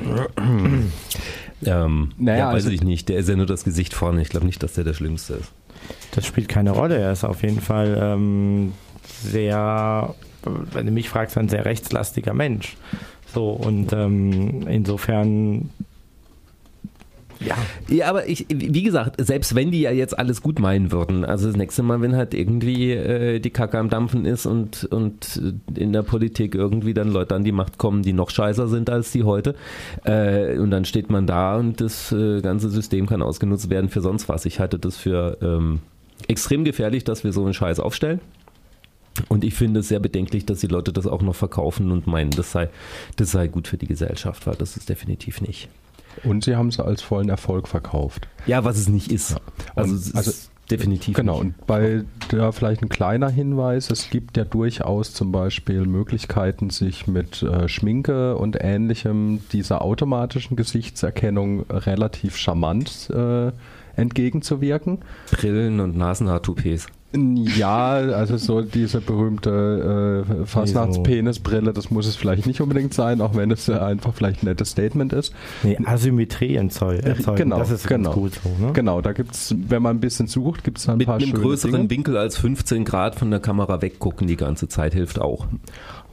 *clears throat* ähm, Naja, ja, weiß also- ich nicht. Der ist ja nur das Gesicht vorne. Ich glaube nicht, dass der der Schlimmste ist. Das spielt keine Rolle. Er ist auf jeden Fall ähm, sehr, wenn du mich fragst, ein sehr rechtslastiger Mensch. So, und ähm, insofern, ja, Ja, aber ich, wie gesagt, selbst wenn die ja jetzt alles gut meinen würden, also das nächste Mal, wenn halt irgendwie äh, die Kacke am Dampfen ist und, und in der Politik irgendwie dann Leute an die Macht kommen, die noch scheißer sind als die heute, äh, und dann steht man da und das äh, ganze System kann ausgenutzt werden für sonst was. Ich halte das für ähm, extrem gefährlich, dass wir so einen Scheiß aufstellen. Und ich finde es sehr bedenklich, dass die Leute das auch noch verkaufen und meinen, das sei, das sei gut für die Gesellschaft, weil das ist definitiv nicht. Und sie haben es als vollen Erfolg verkauft. Ja, was es nicht ist. Also, Und- es ist also- definitiv Genau, nicht. und bei da vielleicht ein kleiner Hinweis, es gibt ja durchaus zum Beispiel Möglichkeiten, sich mit äh, Schminke und ähnlichem dieser automatischen Gesichtserkennung relativ charmant äh, entgegenzuwirken. Brillen und Nasenhaartoupets. Ja, also so diese berühmte äh, Fastnachtspenisbrille, das muss es vielleicht nicht unbedingt sein, auch wenn es äh, einfach vielleicht ein nettes Statement ist. nee, Asymmetrie erzeugen. erzeugen. Genau, das ist genau. gut so. Ne? Genau, da gibt's, wenn man ein bisschen sucht, gibt's da ein Mit paar einem schöne größeren Dinge. Winkel als 15 Grad von der Kamera weggucken die ganze Zeit hilft auch.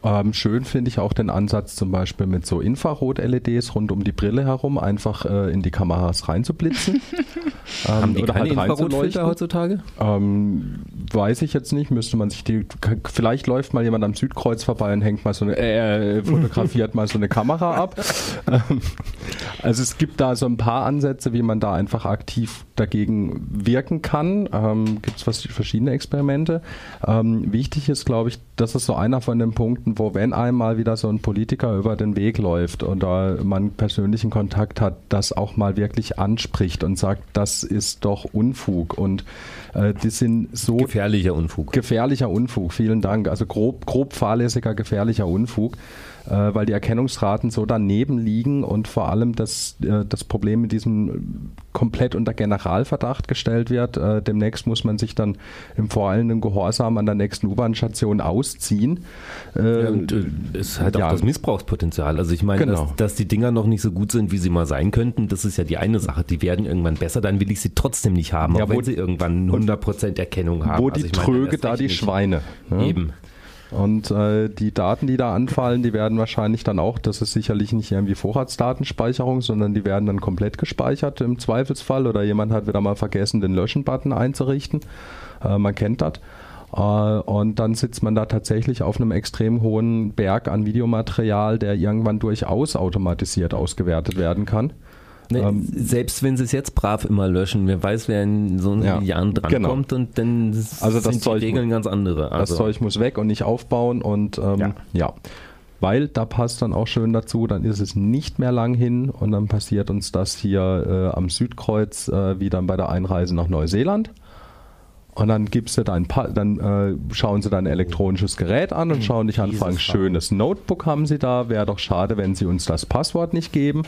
Ähm, schön finde ich auch den Ansatz zum Beispiel mit so Infrarot-LEDs rund um die Brille herum, einfach äh, in die Kameras reinzublitzen. *laughs* ähm, Haben die oder keine halt Infrarotfilter heutzutage? Ähm, weiß ich jetzt nicht, müsste man sich die. Vielleicht läuft mal jemand am Südkreuz vorbei und hängt mal so eine, äh, fotografiert mal so eine Kamera ab. *laughs* Ähm, also es gibt da so ein paar Ansätze, wie man da einfach aktiv dagegen wirken kann. Ähm, gibt es verschiedene Experimente. Ähm, wichtig ist, glaube ich, das ist so einer von den Punkten, wo wenn einmal wieder so ein Politiker über den Weg läuft oder man persönlichen Kontakt hat, das auch mal wirklich anspricht und sagt, das ist doch Unfug und äh, die sind so Gefährlicher Unfug. gefährlicher Unfug, vielen Dank. Also grob, grob fahrlässiger, gefährlicher Unfug, weil die Erkennungsraten so daneben liegen und vor allem das, äh, das Problem mit diesem komplett unter Generalverdacht gestellt wird. Äh, demnächst muss man sich dann im voreilenden Gehorsam an der nächsten U-Bahn-Station ausziehen. Äh, Ja, und äh, es halt ja. auch das Missbrauchspotenzial. Also ich meine, Genau. dass, dass die Dinger noch nicht so gut sind, wie sie mal sein könnten, das ist ja die eine Sache. Die werden irgendwann besser, dann will ich sie trotzdem nicht haben, Ja, auch wenn sie irgendwann 100% Erkennung haben. wo Also die meine, Tröge, erst da die nicht. Schweine. ne? Eben. Und äh, die Daten, die da anfallen, die werden wahrscheinlich dann auch, das ist sicherlich nicht irgendwie Vorratsdatenspeicherung, sondern die werden dann komplett gespeichert im Zweifelsfall oder jemand hat wieder mal vergessen, den Löschen-Button einzurichten. Äh, man kennt das. Äh, und dann sitzt man da tatsächlich auf einem extrem hohen Berg an Videomaterial, der irgendwann durchaus automatisiert ausgewertet werden kann. Ne, Ähm, selbst wenn sie es jetzt brav immer löschen, wer weiß, wer in so Ja, Jahren drankommt genau. und dann Also das sind die Regeln ganz andere. Das Also, Zeug muss weg und nicht aufbauen und ähm, ja. Ja. Weil da passt dann auch schön dazu, dann ist es nicht mehr lang hin und dann passiert uns das hier äh, am Südkreuz äh, wie dann bei der Einreise nach Neuseeland. Und dann gibst du dein pa dann äh, schauen sie dein elektronisches Gerät an und schauen dich an, fragen, schönes Notebook haben sie da, wäre doch schade, wenn sie uns das Passwort nicht geben.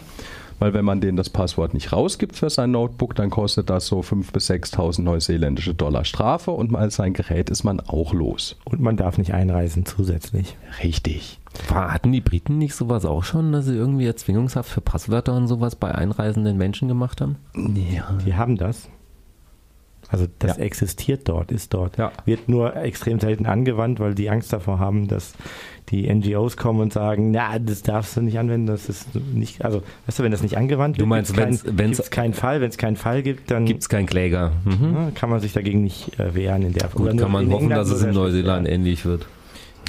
Weil wenn man denen das Passwort nicht rausgibt für sein Notebook, dann kostet das so 5.000 bis 6.000 neuseeländische Dollar Strafe und mal sein Gerät ist man auch los. Und man darf nicht einreisen zusätzlich. Richtig. war, hatten die Briten nicht sowas auch schon, dass sie irgendwie Erzwingungshaft für Passwörter und sowas bei einreisenden Menschen gemacht haben? Ja. Die haben das. Also das Ja. existiert dort, ist dort. Ja. Wird nur extrem selten angewandt, weil die Angst davor haben, dass die NGOs kommen und sagen, na, das darfst du nicht anwenden, das ist nicht, also, weißt du, wenn das nicht angewandt Du wird, meinst, wenn's- kein, wenn's- gibt's keinen Fall, wenn es keinen Fall gibt, dann Gibt es keinen Kläger. Mhm. kann man sich dagegen nicht äh, wehren in der Gut, oder nur kann man hoffen, dass es in Neuseeland ähnlich wird.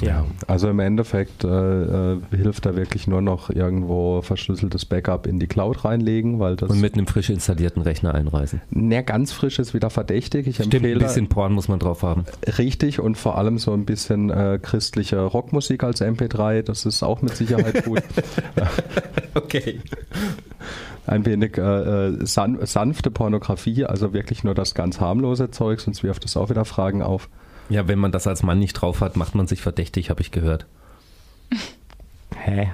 Ja. Also im Endeffekt äh, äh, hilft da wirklich nur noch irgendwo verschlüsseltes Backup in die Cloud reinlegen, weil das Und mit einem frisch installierten Rechner einreisen. na, ganz frisch ist wieder verdächtig. Ich Stimmt, ein empfehle bisschen Porn muss man drauf haben. richtig und vor allem so ein bisschen äh, christliche Rockmusik als MP3. Das ist auch mit Sicherheit gut. *laughs* Okay. ein wenig äh, äh, san sanfte Pornografie, also wirklich nur das ganz harmlose Zeug, sonst wirft es auch wieder Fragen auf. Ja, wenn man das als Mann nicht drauf hat, macht man sich verdächtig, habe ich gehört. *laughs* Hä?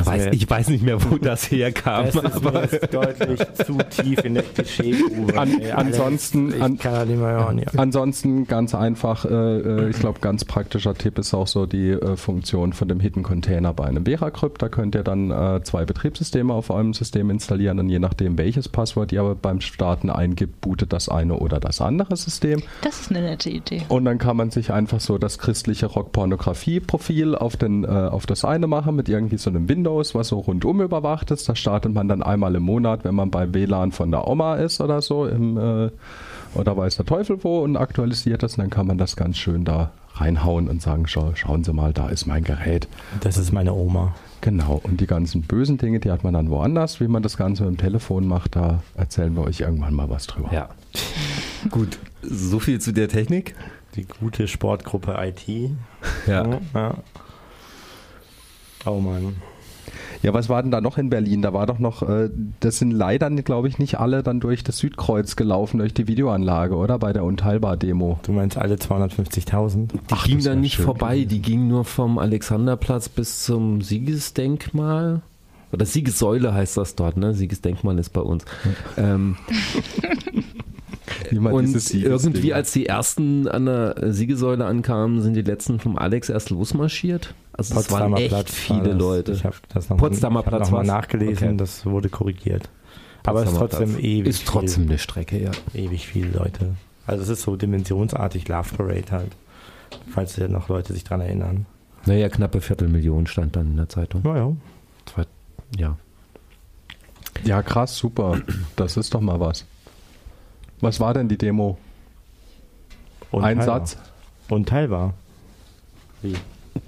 Ich weiß, ich weiß nicht mehr, wo *laughs* das herkam. Das ist aber deutlich zu tief in der Klischeegrube. An- ey, ansonsten- an- kann das nicht mehr hören. Ja. Ansonsten ganz einfach, äh, äh, ich glaube, ganz praktischer Tipp ist auch so die äh, Funktion von dem Hidden Container bei einem Veracrypt. Da könnt ihr dann äh, zwei Betriebssysteme auf eurem System installieren und je nachdem, welches Passwort ihr beim Starten eingibt, bootet das eine oder das andere System. Das ist eine nette Idee. Und dann kann man sich einfach so das christliche Rockpornografie-Profil auf, den, äh, auf das eine machen mit irgendwie so einem Windows, was so rundum überwacht ist. Da startet man dann einmal im Monat, wenn man bei WLAN von der Oma ist oder so, im, äh, oder weiß der Teufel wo und aktualisiert das. Und dann kann man das ganz schön da reinhauen und sagen, schau, schauen Sie mal, da ist mein Gerät. Das ist meine Oma. Genau, und die ganzen bösen Dinge, die hat man dann woanders. Wie man das Ganze mit dem Telefon macht, da erzählen wir euch irgendwann mal was drüber. ja. *laughs* Gut, so viel zu der Technik. Die gute Sportgruppe IT. Ja. ja. Oh Mann. Ja, was war denn da noch in Berlin? Da war doch noch, äh, das sind leider, glaube ich, nicht alle dann durch das Südkreuz gelaufen, durch die Videoanlage, oder? Bei der Unteilbar-Demo. Du meinst alle 250.000? Die Ach, ging das wär dann nicht schön vorbei, gewesen. die ging nur vom Alexanderplatz bis zum Siegesdenkmal. Oder Siegessäule heißt das dort, ne? Siegesdenkmal ist bei uns. Ähm, *laughs* Wie man und irgendwie, als die ersten an der Siegessäule ankamen, sind die letzten vom Alex erst losmarschiert. Also es waren echt war viele das. Leute. Ich habe das noch Potsdamer Platz noch mal nachgelesen, Okay. das wurde korrigiert. Aber es ist trotzdem Platz. ewig Ist trotzdem eine Strecke, ja. viel, ewig viele Leute. Also es ist so dimensionsartig Love Parade halt. Falls ja noch Leute sich dran erinnern. Naja, knappe Viertelmillion stand dann in der Zeitung. Naja. Zwei, ja. Ja, krass, super. Das ist doch mal was. Was war denn die Demo? Ein Satz? Unteilbar. Wie?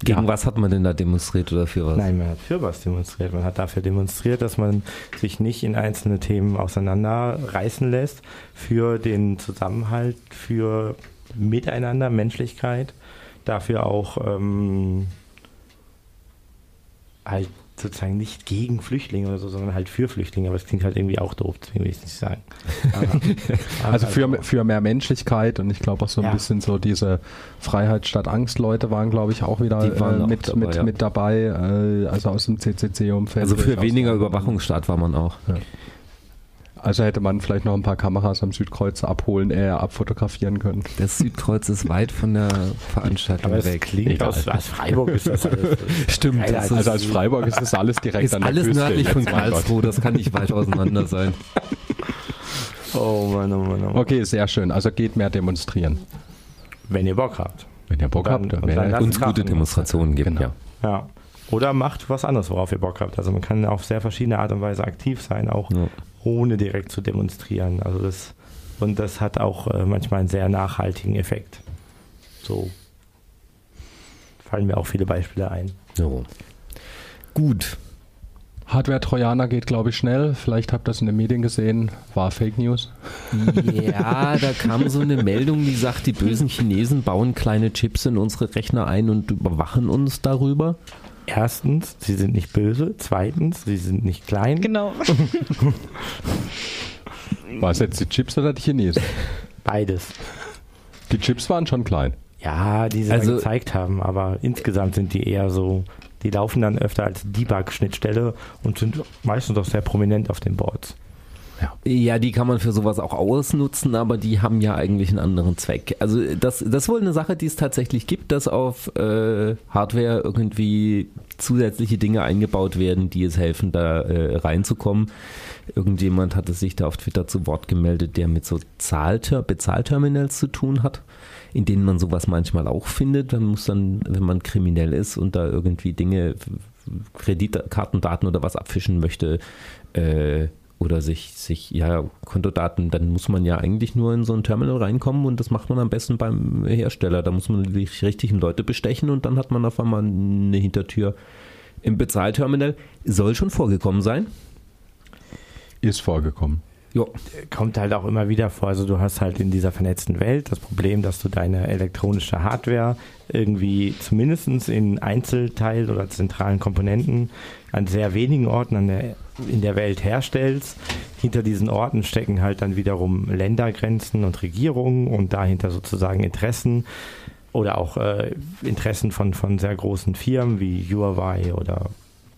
Gegen Ja. was hat man denn da demonstriert oder für was? Nein, man hat für was demonstriert. Man hat dafür demonstriert, dass man sich nicht in einzelne Themen auseinanderreißen lässt für den Zusammenhalt, für Miteinander, Menschlichkeit, dafür auch ähm, halt sozusagen nicht gegen Flüchtlinge oder so, sondern halt für Flüchtlinge. Aber es klingt halt irgendwie auch doof, deswegen will ich es nicht sagen. *laughs* Also für, für mehr Menschlichkeit und ich glaube auch so ein Ja. bisschen so diese Freiheit statt Angst Leute waren, glaube ich, auch wieder Die waren äh, auch mit, dabei, mit, ja. mit dabei, äh, also aus dem CCC-Umfeld. Also für weniger Überwachungsstaat war man auch. Also hätte man vielleicht noch ein paar Kameras am Südkreuz abholen, äh, abfotografieren können. Das Südkreuz ist weit von der Veranstaltung Aber es weg. klingt Egal. aus, aus Freiburg ist das alles. *laughs* Stimmt, Geiler das als- Also als Freiburg ist das alles direkt ist an der alles Küste. nördlich von. Karlsruhe, das kann nicht weit auseinander sein. *laughs* Oh Mann, oh Mann, oh Mann. Okay, sehr schön. Also geht mehr demonstrieren. Wenn ihr Bock habt. Wenn ihr Bock Dann- habt. wenn dann ihr- Uns gute. Demonstrationen gibt, Genau. ja. Ja. Oder macht was anderes, worauf ihr Bock habt. Also man kann auf sehr verschiedene Art und Weise aktiv sein, auch ja. ohne direkt zu demonstrieren. Also das und das hat auch äh, manchmal einen sehr nachhaltigen Effekt. So fallen mir auch viele Beispiele ein. So. Gut. Hardware-Trojaner geht, glaube ich, schnell. Vielleicht habt ihr das in den Medien gesehen. War Fake News. Ja, da kam so eine Meldung, die sagt, die bösen Chinesen bauen kleine Chips in unsere Rechner ein und überwachen uns darüber. Erstens, sie sind nicht böse. Zweitens, sie sind nicht klein. Genau. *laughs* War es jetzt die Chips oder die Chinesen? Beides. Die Chips waren schon klein. Ja, die sie Also- gezeigt haben, aber insgesamt sind die eher so, die laufen dann öfter als Debug-Schnittstelle und sind meistens auch sehr prominent auf den Boards. Ja, die kann man für sowas auch ausnutzen, aber die haben ja eigentlich einen anderen Zweck. Also das, das ist wohl eine Sache, die es tatsächlich gibt, dass auf äh, Hardware irgendwie zusätzliche Dinge eingebaut werden, die es helfen, da äh, reinzukommen. Irgendjemand hatte sich da auf Twitter zu Wort gemeldet, der mit so Zahlter Bezahlterminals zu tun hat, in denen man sowas manchmal auch findet. Man muss dann, wenn man kriminell ist und da irgendwie Dinge, Kreditkartendaten oder was abfischen möchte, äh, oder sich, sich, ja, Kontodaten, dann muss man ja eigentlich nur in so ein Terminal reinkommen und das macht man am besten beim Hersteller. Da muss man die richtigen Leute bestechen und dann hat man auf einmal eine Hintertür im Bezahlterminal. Soll schon vorgekommen sein. Ist vorgekommen. Jo. Kommt halt auch immer wieder vor. Also du hast halt in dieser vernetzten Welt das Problem, dass du deine elektronische Hardware irgendwie zumindest in Einzelteil oder zentralen Komponenten an sehr wenigen Orten an der, in der Welt herstellst. Hinter diesen Orten stecken halt dann wiederum Ländergrenzen und Regierungen und dahinter sozusagen Interessen oder auch äh, Interessen von, von sehr großen Firmen wie Huawei oder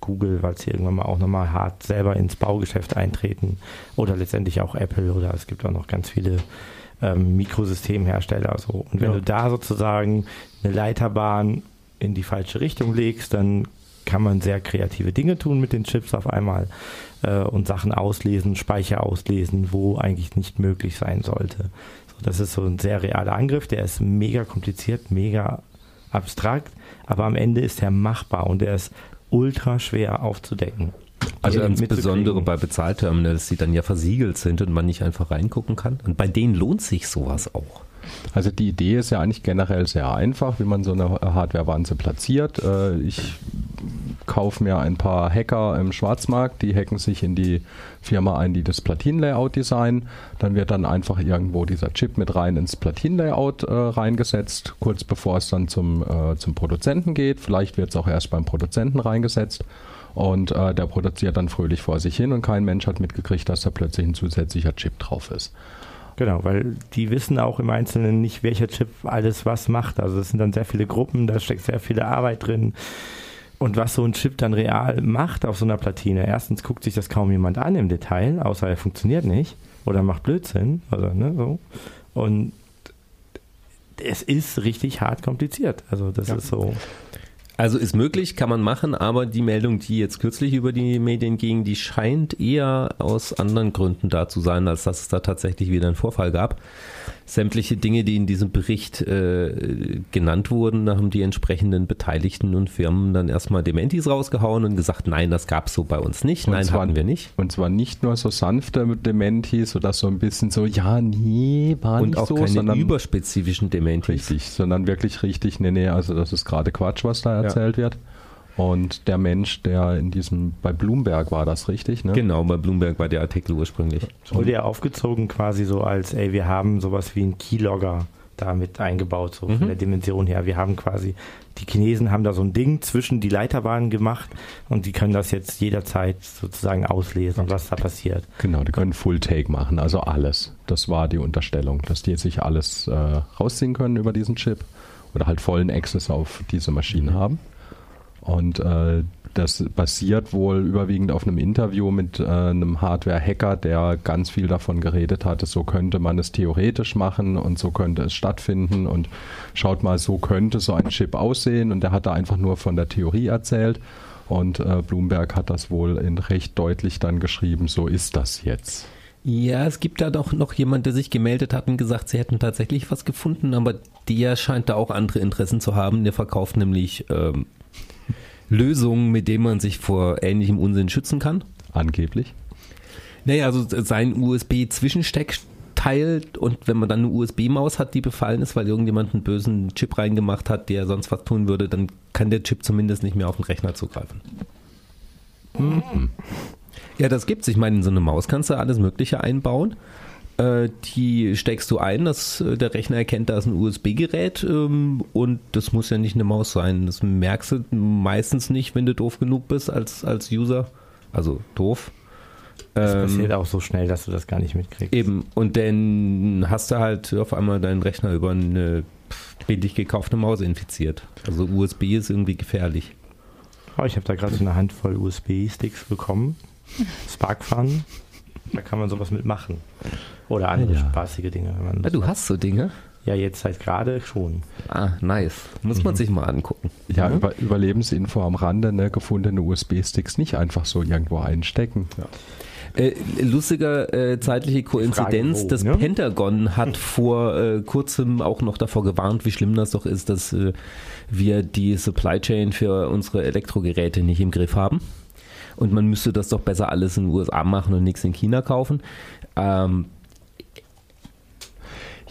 Google, weil sie irgendwann mal auch nochmal hart selber ins Baugeschäft eintreten oder letztendlich auch Apple oder es gibt auch noch ganz viele ähm, Mikrosystemhersteller. So. Und wenn Ja. du da sozusagen eine Leiterbahn in die falsche Richtung legst, dann kann man sehr kreative Dinge tun mit den Chips auf einmal äh, und Sachen auslesen, Speicher auslesen, wo eigentlich nicht möglich sein sollte. So, das ist so ein sehr realer Angriff, der ist mega kompliziert, mega abstrakt, aber am Ende ist er machbar und der ist ultra schwer aufzudecken. Also insbesondere bei Bezahlterminals, die dann ja versiegelt sind und man nicht einfach reingucken kann. Und bei denen lohnt sich sowas auch. Also die Idee ist ja eigentlich generell sehr einfach, wie man so eine Hardware-Wanze platziert. Äh, Ich kaufe mir ein paar Hacker im Schwarzmarkt, die hacken sich in die Firma ein, die das Platin-Layout designen. Dann wird dann einfach irgendwo dieser Chip mit rein ins Platin-Layout äh, reingesetzt, kurz bevor es dann zum, äh, zum Produzenten geht. Vielleicht wird es auch erst beim Produzenten reingesetzt. Und äh, der produziert dann fröhlich vor sich hin und kein Mensch hat mitgekriegt, dass da plötzlich ein zusätzlicher Chip drauf ist. Genau, weil die wissen auch im Einzelnen nicht, welcher Chip alles was macht. Also es sind dann sehr viele Gruppen, da steckt sehr viel Arbeit drin. Und was so ein Chip dann real macht auf so einer Platine, erstens guckt sich das kaum jemand an im Detail, außer er funktioniert nicht oder macht Blödsinn. Also, ne, so. Und es ist richtig hart kompliziert. Also das ist so. Also ist möglich, kann man machen, aber die Meldung, die jetzt kürzlich über die Medien ging, die scheint eher aus anderen Gründen da zu sein, als dass es da tatsächlich wieder einen Vorfall gab. Sämtliche Dinge, die in diesem Bericht äh, genannt wurden, da haben die entsprechenden Beteiligten und Firmen dann erstmal Dementis rausgehauen und gesagt, nein, das gab es so bei uns nicht, Und nein, zwar- hatten wir nicht. Und zwar nicht nur so sanfte Dementis oder so ein bisschen so, ja, nee, war Und nicht auch so, keine sondern überspezifischen Dementis. richtig, sondern wirklich richtig, nee, nee, also das ist gerade Quatsch, was da erzählt wird. Und der Mensch, der in diesem, bei Bloomberg war das richtig, ne? Genau, bei Bloomberg war der Artikel ursprünglich. Wurde ja aufgezogen quasi so als, ey, wir haben sowas wie einen Keylogger da mit eingebaut, so Mhm. von der Dimension her. Wir haben quasi, die Chinesen haben da so ein Ding zwischen die Leiterbahnen gemacht und die können das jetzt jederzeit sozusagen auslesen, was da passiert. Genau, die können Full Take machen, also alles. Das war die Unterstellung, dass die sich alles äh, rausziehen können über diesen Chip oder halt vollen Access auf diese Maschinen haben. Und äh, das basiert wohl überwiegend auf einem Interview mit äh, einem Hardware-Hacker, der ganz viel davon geredet hatte, so könnte man es theoretisch machen und so könnte es stattfinden und schaut mal, so könnte so ein Chip aussehen und der hat da einfach nur von der Theorie erzählt und äh, Bloomberg hat das wohl in recht deutlich dann geschrieben, so ist das jetzt. Ja, es gibt da doch noch jemand, der sich gemeldet hat und gesagt, sie hätten tatsächlich was gefunden, aber der scheint da auch andere Interessen zu haben. Der verkauft nämlich ähm, Lösungen, mit denen man sich vor ähnlichem Unsinn schützen kann. Angeblich. Naja, also sein USB-Zwischensteck teilt und wenn man dann eine USB-Maus hat, die befallen ist, weil irgendjemand einen bösen Chip reingemacht hat, der sonst was tun würde, dann kann der Chip zumindest nicht mehr auf den Rechner zugreifen. Ja, das gibt's. Ich meine, in so eine Maus kannst du alles Mögliche einbauen. Äh, die steckst du ein, dass äh, der Rechner erkennt, da ist ein USB-Gerät ähm, und das muss ja nicht eine Maus sein. Das merkst du meistens nicht, wenn du doof genug bist als, als User. Also doof. Das Ähm, passiert auch so schnell, dass du das gar nicht mitkriegst. Eben, und dann hast du halt auf einmal deinen Rechner über eine billig gekaufte Maus infiziert. Also USB ist irgendwie gefährlich. Oh, ich habe da gerade so eine Handvoll USB-Sticks bekommen. SparkFun. Da kann man sowas mitmachen. Oder andere Ja. spaßige Dinge. Wenn man Ja, du hast so Dinge. ja, jetzt halt gerade schon. Ah, nice. Muss man sich mal angucken. Ja, Mhm. über, Überlebensinfo am Rande, ne, gefundene USB-Sticks nicht einfach so irgendwo einstecken. Äh, lustiger äh, zeitliche Koinzidenz, Frage wo, das ne? Pentagon hat *laughs* vor äh, kurzem auch noch davor gewarnt, wie schlimm das doch ist, dass äh, wir die Supply Chain für unsere Elektrogeräte nicht im Griff haben. Und man müsste das doch besser alles in den USA machen und nichts in China kaufen. Ähm,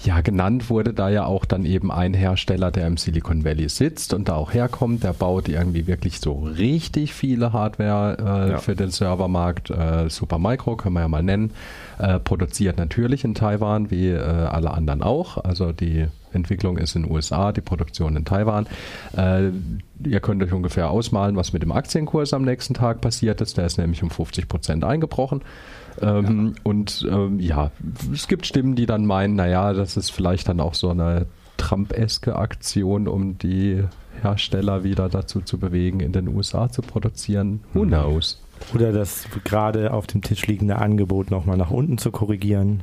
Ja, genannt wurde da ja auch dann eben ein Hersteller, der im Silicon Valley sitzt und da auch herkommt. Der baut irgendwie wirklich so richtig viele Hardware äh, Ja. für den Servermarkt. Äh, Supermicro können wir ja mal nennen. Äh, produziert natürlich in Taiwan, wie äh, alle anderen auch. Also die Entwicklung ist in den USA, die Produktion in Taiwan. Äh, ihr könnt euch ungefähr ausmalen, was mit dem Aktienkurs am nächsten Tag passiert ist. Der ist nämlich um 50 Prozent eingebrochen. Ähm, Und ähm, ja, es gibt Stimmen, die dann meinen, naja, das ist vielleicht dann auch so eine Trump-eske Aktion, um die Hersteller wieder dazu zu bewegen, in den USA zu produzieren. Who Mhm. knows? Oder das gerade auf dem Tisch liegende Angebot nochmal nach unten zu korrigieren.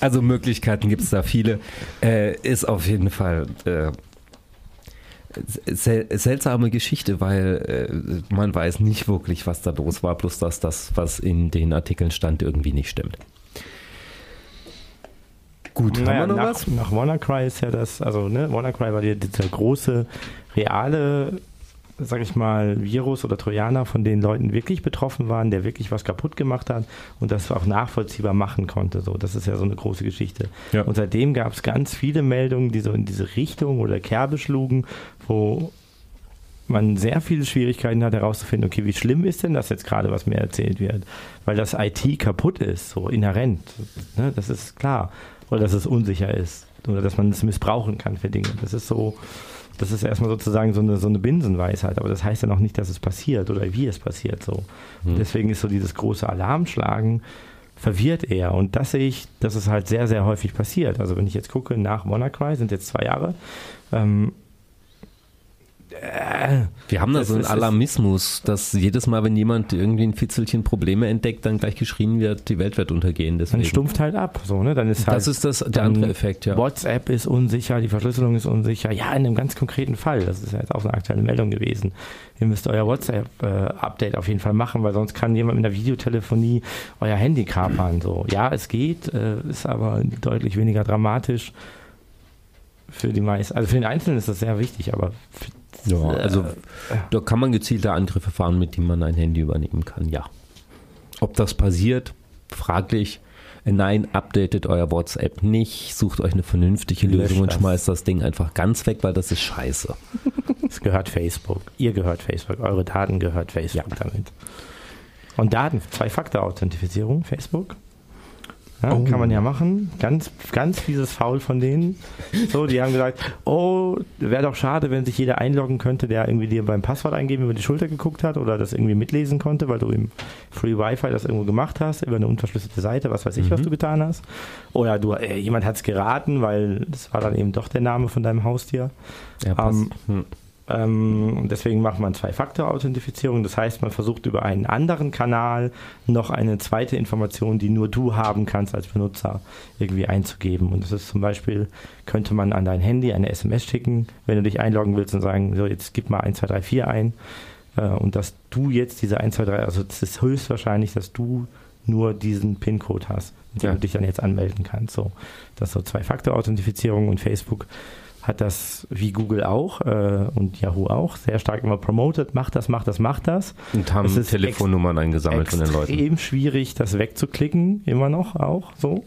Also Möglichkeiten gibt es da viele. Äh, ist auf jeden Fall äh, sel seltsame Geschichte, weil äh, man weiß nicht wirklich, was da los war, bloß dass das, was in den Artikeln stand, irgendwie nicht stimmt. Gut, Naja, haben wir noch nach, was? nach WannaCry ist ja das, also ne, WannaCry war ja dieser große, reale, sag ich mal, Virus oder Trojaner, von den Leuten wirklich betroffen waren, der wirklich was kaputt gemacht hat und das auch nachvollziehbar machen konnte. So, das ist ja so eine große Geschichte. Ja. Und seitdem gab es ganz viele Meldungen, die so in diese Richtung oder Kerbe schlugen, wo man sehr viele Schwierigkeiten hat herauszufinden, okay, wie schlimm ist denn das jetzt gerade, was mir erzählt wird? Weil das IT kaputt ist, so inhärent. Ne? Das ist klar. Oder dass es unsicher ist. Oder dass man es missbrauchen kann für Dinge. Das ist so, das ist erstmal sozusagen so eine, so eine Binsenweisheit. Aber das heißt ja noch nicht, dass es passiert oder wie es passiert. So. Hm. Deswegen ist so dieses große Alarmschlagen verwirrt eher. Und das sehe ich, dass es halt sehr, sehr häufig passiert. Also wenn ich jetzt gucke, nach WannaCry sind jetzt zwei Jahre, ähm, äh, Wir haben da so einen Alarmismus, dass jedes Mal, wenn jemand irgendwie ein Fitzelchen Probleme entdeckt, dann gleich geschrien wird, die Welt wird untergehen. dann Deswegen. stumpft halt ab. So, ne? Dann ist halt, Das ist das, der dann andere Effekt, ja. WhatsApp ist unsicher, die Verschlüsselung ist unsicher. Ja, in einem ganz konkreten Fall. Das ist ja jetzt auch eine aktuelle Meldung gewesen. Ihr müsst euer WhatsApp-Update auf jeden Fall machen, weil sonst kann jemand mit der Videotelefonie euer Handy kapern. So, ja, es geht, äh, ist aber deutlich weniger dramatisch für die meisten. Also für den Einzelnen ist das sehr wichtig, aber für, Ja, also äh, da kann man gezielte Angriffe fahren, mit denen man ein Handy übernehmen kann, ja. Ob das passiert, fraglich. Nein, updatet euer WhatsApp nicht, sucht euch eine vernünftige Lösung und schmeißt das Ding einfach ganz weg, weil das ist scheiße. *laughs* Es gehört Facebook. Ihr gehört Facebook. Eure Daten gehört Facebook damit. Und Daten, Zwei-Faktor-Authentifizierung, Facebook. Ja, Oh. Kann man ja machen. Ganz, ganz fieses Faul von denen. So, die haben gesagt, oh, wäre doch schade, wenn sich jeder einloggen könnte, der irgendwie dir beim Passwort eingeben über die Schulter geguckt hat oder das irgendwie mitlesen konnte, weil du im Free Wi-Fi das irgendwo gemacht hast, über eine unverschlüsselte Seite, was weiß ich, was Mhm. du getan hast. Oder du, äh, jemand hat es geraten, weil das war dann eben doch der Name von deinem Haustier. Ja, passt. Ähm, Hm. Ähm, und deswegen macht man Zwei-Faktor-Authentifizierung. Das heißt, man versucht über einen anderen Kanal noch eine zweite Information, die nur du haben kannst als Benutzer, irgendwie einzugeben. Und das ist zum Beispiel, könnte man an dein Handy eine SMS schicken, wenn du dich einloggen willst und sagen, so jetzt gib mal 1, 2, 3, 4 ein. Äh, und dass du jetzt diese 1, 2, 3, also es ist höchstwahrscheinlich, dass du nur diesen PIN-Code hast, mit dem Ja. du dich dann jetzt anmelden kannst. So, das ist so Zwei-Faktor-Authentifizierung und Facebook hat das wie Google auch äh, und Yahoo auch sehr stark immer promoted. Macht das, macht das, macht das. Und haben es ist Telefonnummern eingesammelt von den Leuten. Extrem schwierig, das wegzuklicken, immer noch auch so.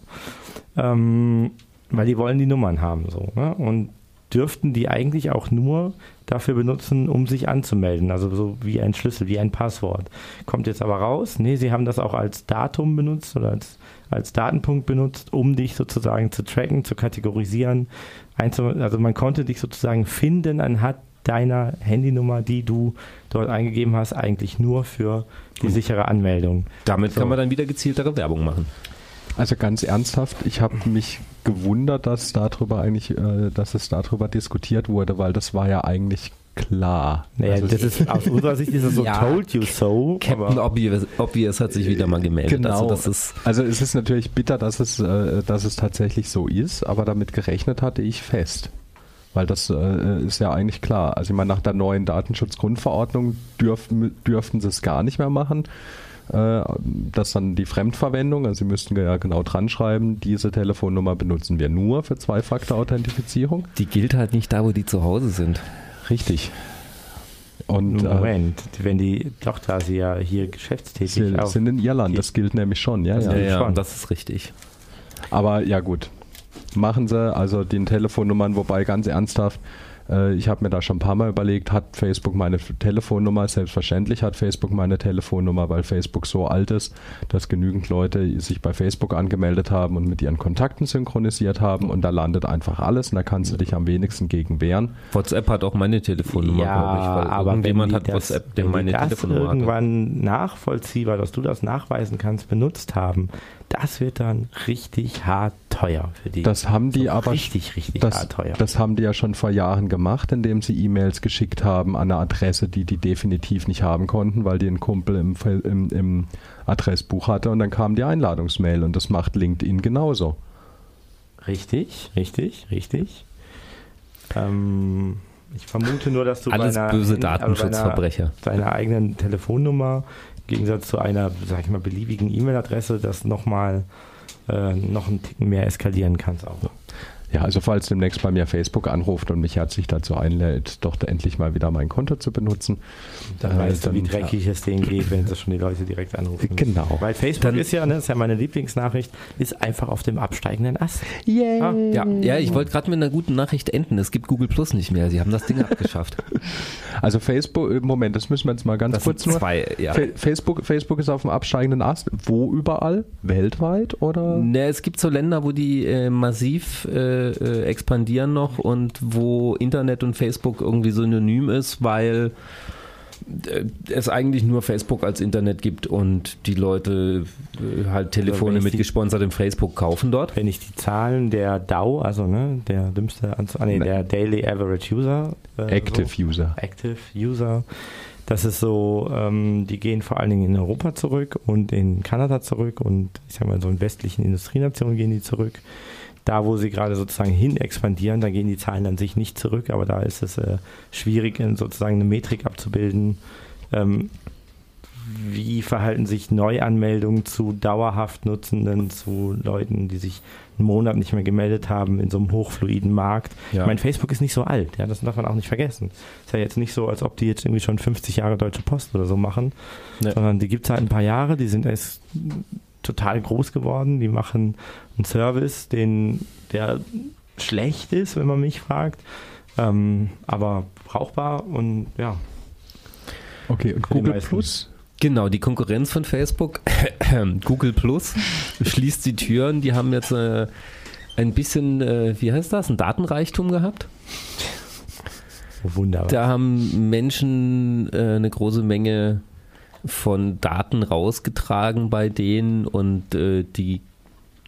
Ähm, weil die wollen die Nummern haben so. Ne? Und dürften die eigentlich auch nur dafür benutzen, um sich anzumelden. Also so wie ein Schlüssel, wie ein Passwort. Kommt jetzt aber raus, nee, sie haben das auch als Datum benutzt oder als, als Datenpunkt benutzt, um dich sozusagen zu tracken, zu kategorisieren. Also man konnte dich sozusagen finden anhand deiner Handynummer, die du dort eingegeben hast, eigentlich nur für die sichere Anmeldung. Damit So. kann man dann wieder gezieltere Werbung machen. Also ganz ernsthaft, ich habe mich gewundert, dass darüber eigentlich, äh, dass es darüber diskutiert wurde, weil das war ja eigentlich klar. Naja, also das ist aus unserer Sicht ist es so *laughs* Ja, told you so. Captain Obvious, Obvious hat sich wieder mal gemeldet. Genau. Also das ist Also es ist natürlich bitter, dass es, äh, dass es tatsächlich so ist, aber damit gerechnet hatte ich fest. Weil das äh, ist ja eigentlich klar. Also ich meine, nach der neuen Datenschutzgrundverordnung dürfen, dürften sie es gar nicht mehr machen. Äh, dass dann die Fremdverwendung, also sie müssten ja genau dran schreiben, diese Telefonnummer benutzen wir nur für Zwei-Faktor-Authentifizierung. die gilt halt nicht da, wo die zu Hause sind. Richtig. Und äh, Moment, wenn die, doch, da sie ja hier geschäftstätig sie auch. sind in Irland, das gilt nämlich schon, ja. Das ja. gilt ja, schon. das ist richtig. Aber ja gut, machen sie also den Telefonnummern, wobei ganz ernsthaft, äh, ich habe mir da schon ein paar Mal überlegt, hat Facebook meine Telefonnummer? Selbstverständlich hat Facebook meine Telefonnummer, weil Facebook so alt ist, dass genügend Leute sich bei Facebook angemeldet haben und mit ihren Kontakten synchronisiert haben und da landet einfach alles und da kannst du dich am wenigsten gegen wehren. WhatsApp hat auch meine Telefonnummer, ja, glaube ich. Weil aber irgendjemand wenn hat das, WhatsApp, der wenn meine Telefonnummer hatte. irgendwann nachvollziehbar, dass du das nachweisen kannst, benutzt haben, das wird dann richtig hart teuer für die. Das haben die so aber richtig, richtig das, hart teuer. das haben die ja schon vor Jahren gemacht, indem sie E-Mails geschickt haben an eine Adresse, die die definitiv nicht haben konnten, weil die einen Kumpel im, im, im Adressbuch hatte und dann kam die Einladungsmail und das macht LinkedIn genauso. Richtig, richtig, richtig. Ähm, ich vermute nur, dass du Alles bei einer, böse also Datenschutzverbrecher. bei einer, deiner eigenen Telefonnummer Gegensatz zu einer, sag ich mal, beliebigen E-Mail-Adresse das nochmal äh, noch einen Ticken mehr eskalieren kannst auch. Ja, also falls demnächst bei mir Facebook anruft und mich herzlich dazu einlädt, doch endlich mal wieder mein Konto zu benutzen. Dann äh, weißt du, wie dann- dreckig es denen geht, wenn das schon die Leute direkt anrufen. Genau. Weil Facebook Dann- ist ja, ne, das ist ja meine Lieblingsnachricht, ist einfach auf dem absteigenden Ast. Yay! Ah, Ja, ja ich wollte gerade mit einer guten Nachricht enden. Es gibt Google Plus nicht mehr. Sie haben das Ding abgeschafft. *laughs* Also Facebook, äh, Moment, das müssen wir jetzt mal ganz Das kurz sind nur. zwei, ja. Fa- Facebook, Facebook ist auf dem absteigenden Ast. Wo überall? Weltweit oder? Ne, es gibt so Länder, wo die äh, massiv äh, äh, expandieren noch und wo Internet und Facebook irgendwie synonym ist, weil äh, es eigentlich nur Facebook als Internet gibt und die Leute äh, halt Telefone mit die- gesponsertem Facebook kaufen dort. Wenn ich die Zahlen der DAO, also ne, der dümmste, ah, nee, Ne. der Daily Average User, äh, Active so, User. Active User, das ist so, ähm, die gehen vor allen Dingen in Europa zurück und in Kanada zurück und ich sag mal so in westlichen Industrienationen gehen die zurück. Da, wo sie gerade sozusagen hin expandieren, da gehen die Zahlen an sich nicht zurück, aber da ist es äh, schwierig, sozusagen eine Metrik abzubilden. Ähm, wie verhalten sich Neuanmeldungen zu dauerhaft Nutzenden, zu Leuten, die sich einen Monat nicht mehr gemeldet haben in so einem hochfluiden Markt? Ja. Ich meine, Facebook ist nicht so alt, ja, das darf man auch nicht vergessen. Ist ja jetzt nicht so, als ob die jetzt irgendwie schon 50 Jahre Deutsche Post oder so machen, Nee. sondern die gibt es halt ein paar Jahre, die sind erst total groß geworden, die machen einen Service, den, der schlecht ist, wenn man mich fragt, ähm, aber brauchbar und ja, Okay, und Für Google. Plus? Genau, die Konkurrenz von Facebook, *coughs* Google Plus, *laughs* schließt die Türen. Die haben jetzt äh, ein bisschen, äh, wie heißt das, ein Datenreichtum gehabt. wunderbar. Da haben Menschen äh, eine große Menge von Daten rausgetragen bei denen und äh, die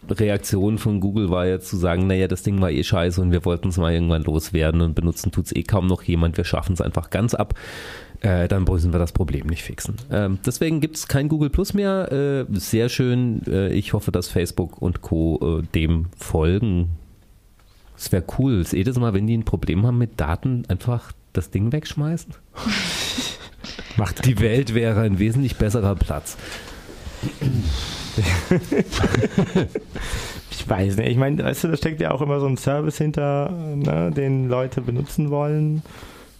Reaktion von Google war jetzt zu sagen, naja, das Ding war eh scheiße und wir wollten es mal irgendwann loswerden und benutzen tut es eh kaum noch jemand, wir schaffen es einfach ganz ab. Äh, dann müssen wir das Problem nicht fixen. Ähm, deswegen gibt es kein Google Plus mehr. Äh, sehr schön. Äh, ich hoffe, dass Facebook und Co. Äh, dem folgen. Es wäre cool, jedes Mal, wenn die ein Problem haben mit Daten, einfach das Ding wegschmeißen. *laughs* Macht Die Welt wäre ein wesentlich besserer Platz. *laughs* Ich weiß nicht. Ich meine, weißt du, da steckt ja auch immer so ein Service hinter, ne, den Leute benutzen wollen.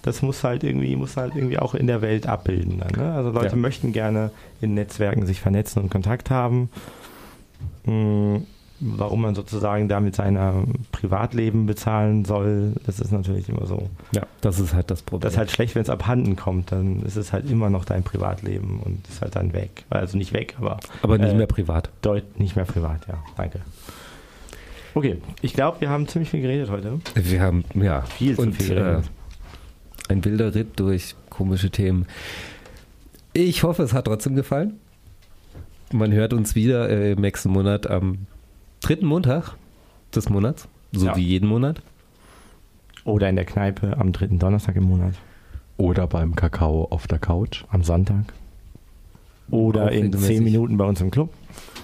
Das muss halt irgendwie, muss halt irgendwie auch in der Welt abbilden. Dann, ne? Also Leute Ja. möchten gerne in Netzwerken sich vernetzen und Kontakt haben. Hm, warum man sozusagen damit sein Privatleben bezahlen soll, das ist natürlich immer so. Ja, das ist halt das Problem. Das ist halt schlecht, wenn es abhanden kommt, dann ist es halt immer noch dein Privatleben und ist halt dann weg. Also nicht weg, aber aber nicht äh, mehr privat. Deut nicht mehr privat, ja. Danke. Okay, ich glaube, wir haben ziemlich viel geredet heute. Wir haben, ja, Viel zu und, viel äh, geredet. ein wilder Ritt durch komische Themen. Ich hoffe, es hat trotzdem gefallen. Man hört uns wieder äh, im nächsten Monat am dritten Montag des Monats, so Ja. wie jeden Monat. Oder in der Kneipe am dritten Donnerstag im Monat. Oder beim Kakao auf der Couch? Am Sonntag. Oder Auch in zehn Minuten bei uns im Club.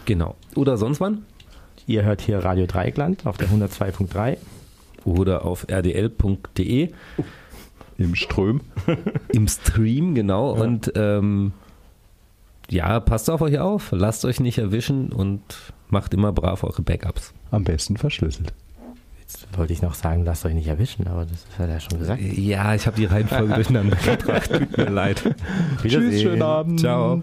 Genau. Oder sonst wann? Ihr hört hier Radio Dreieckland auf der 102.3. Oder auf rdl.de Im Ström? *laughs* im Stream, genau. Ja. Und ähm, ja, passt auf euch auf, lasst euch nicht erwischen und macht immer brav eure Backups. Am besten verschlüsselt. Jetzt wollte ich noch sagen, lasst euch nicht erwischen, aber das hat er schon gesagt. Ja, ich habe die Reihenfolge *laughs* durcheinander gebracht. Tut mir leid. Tschüss, schönen Abend. Ciao.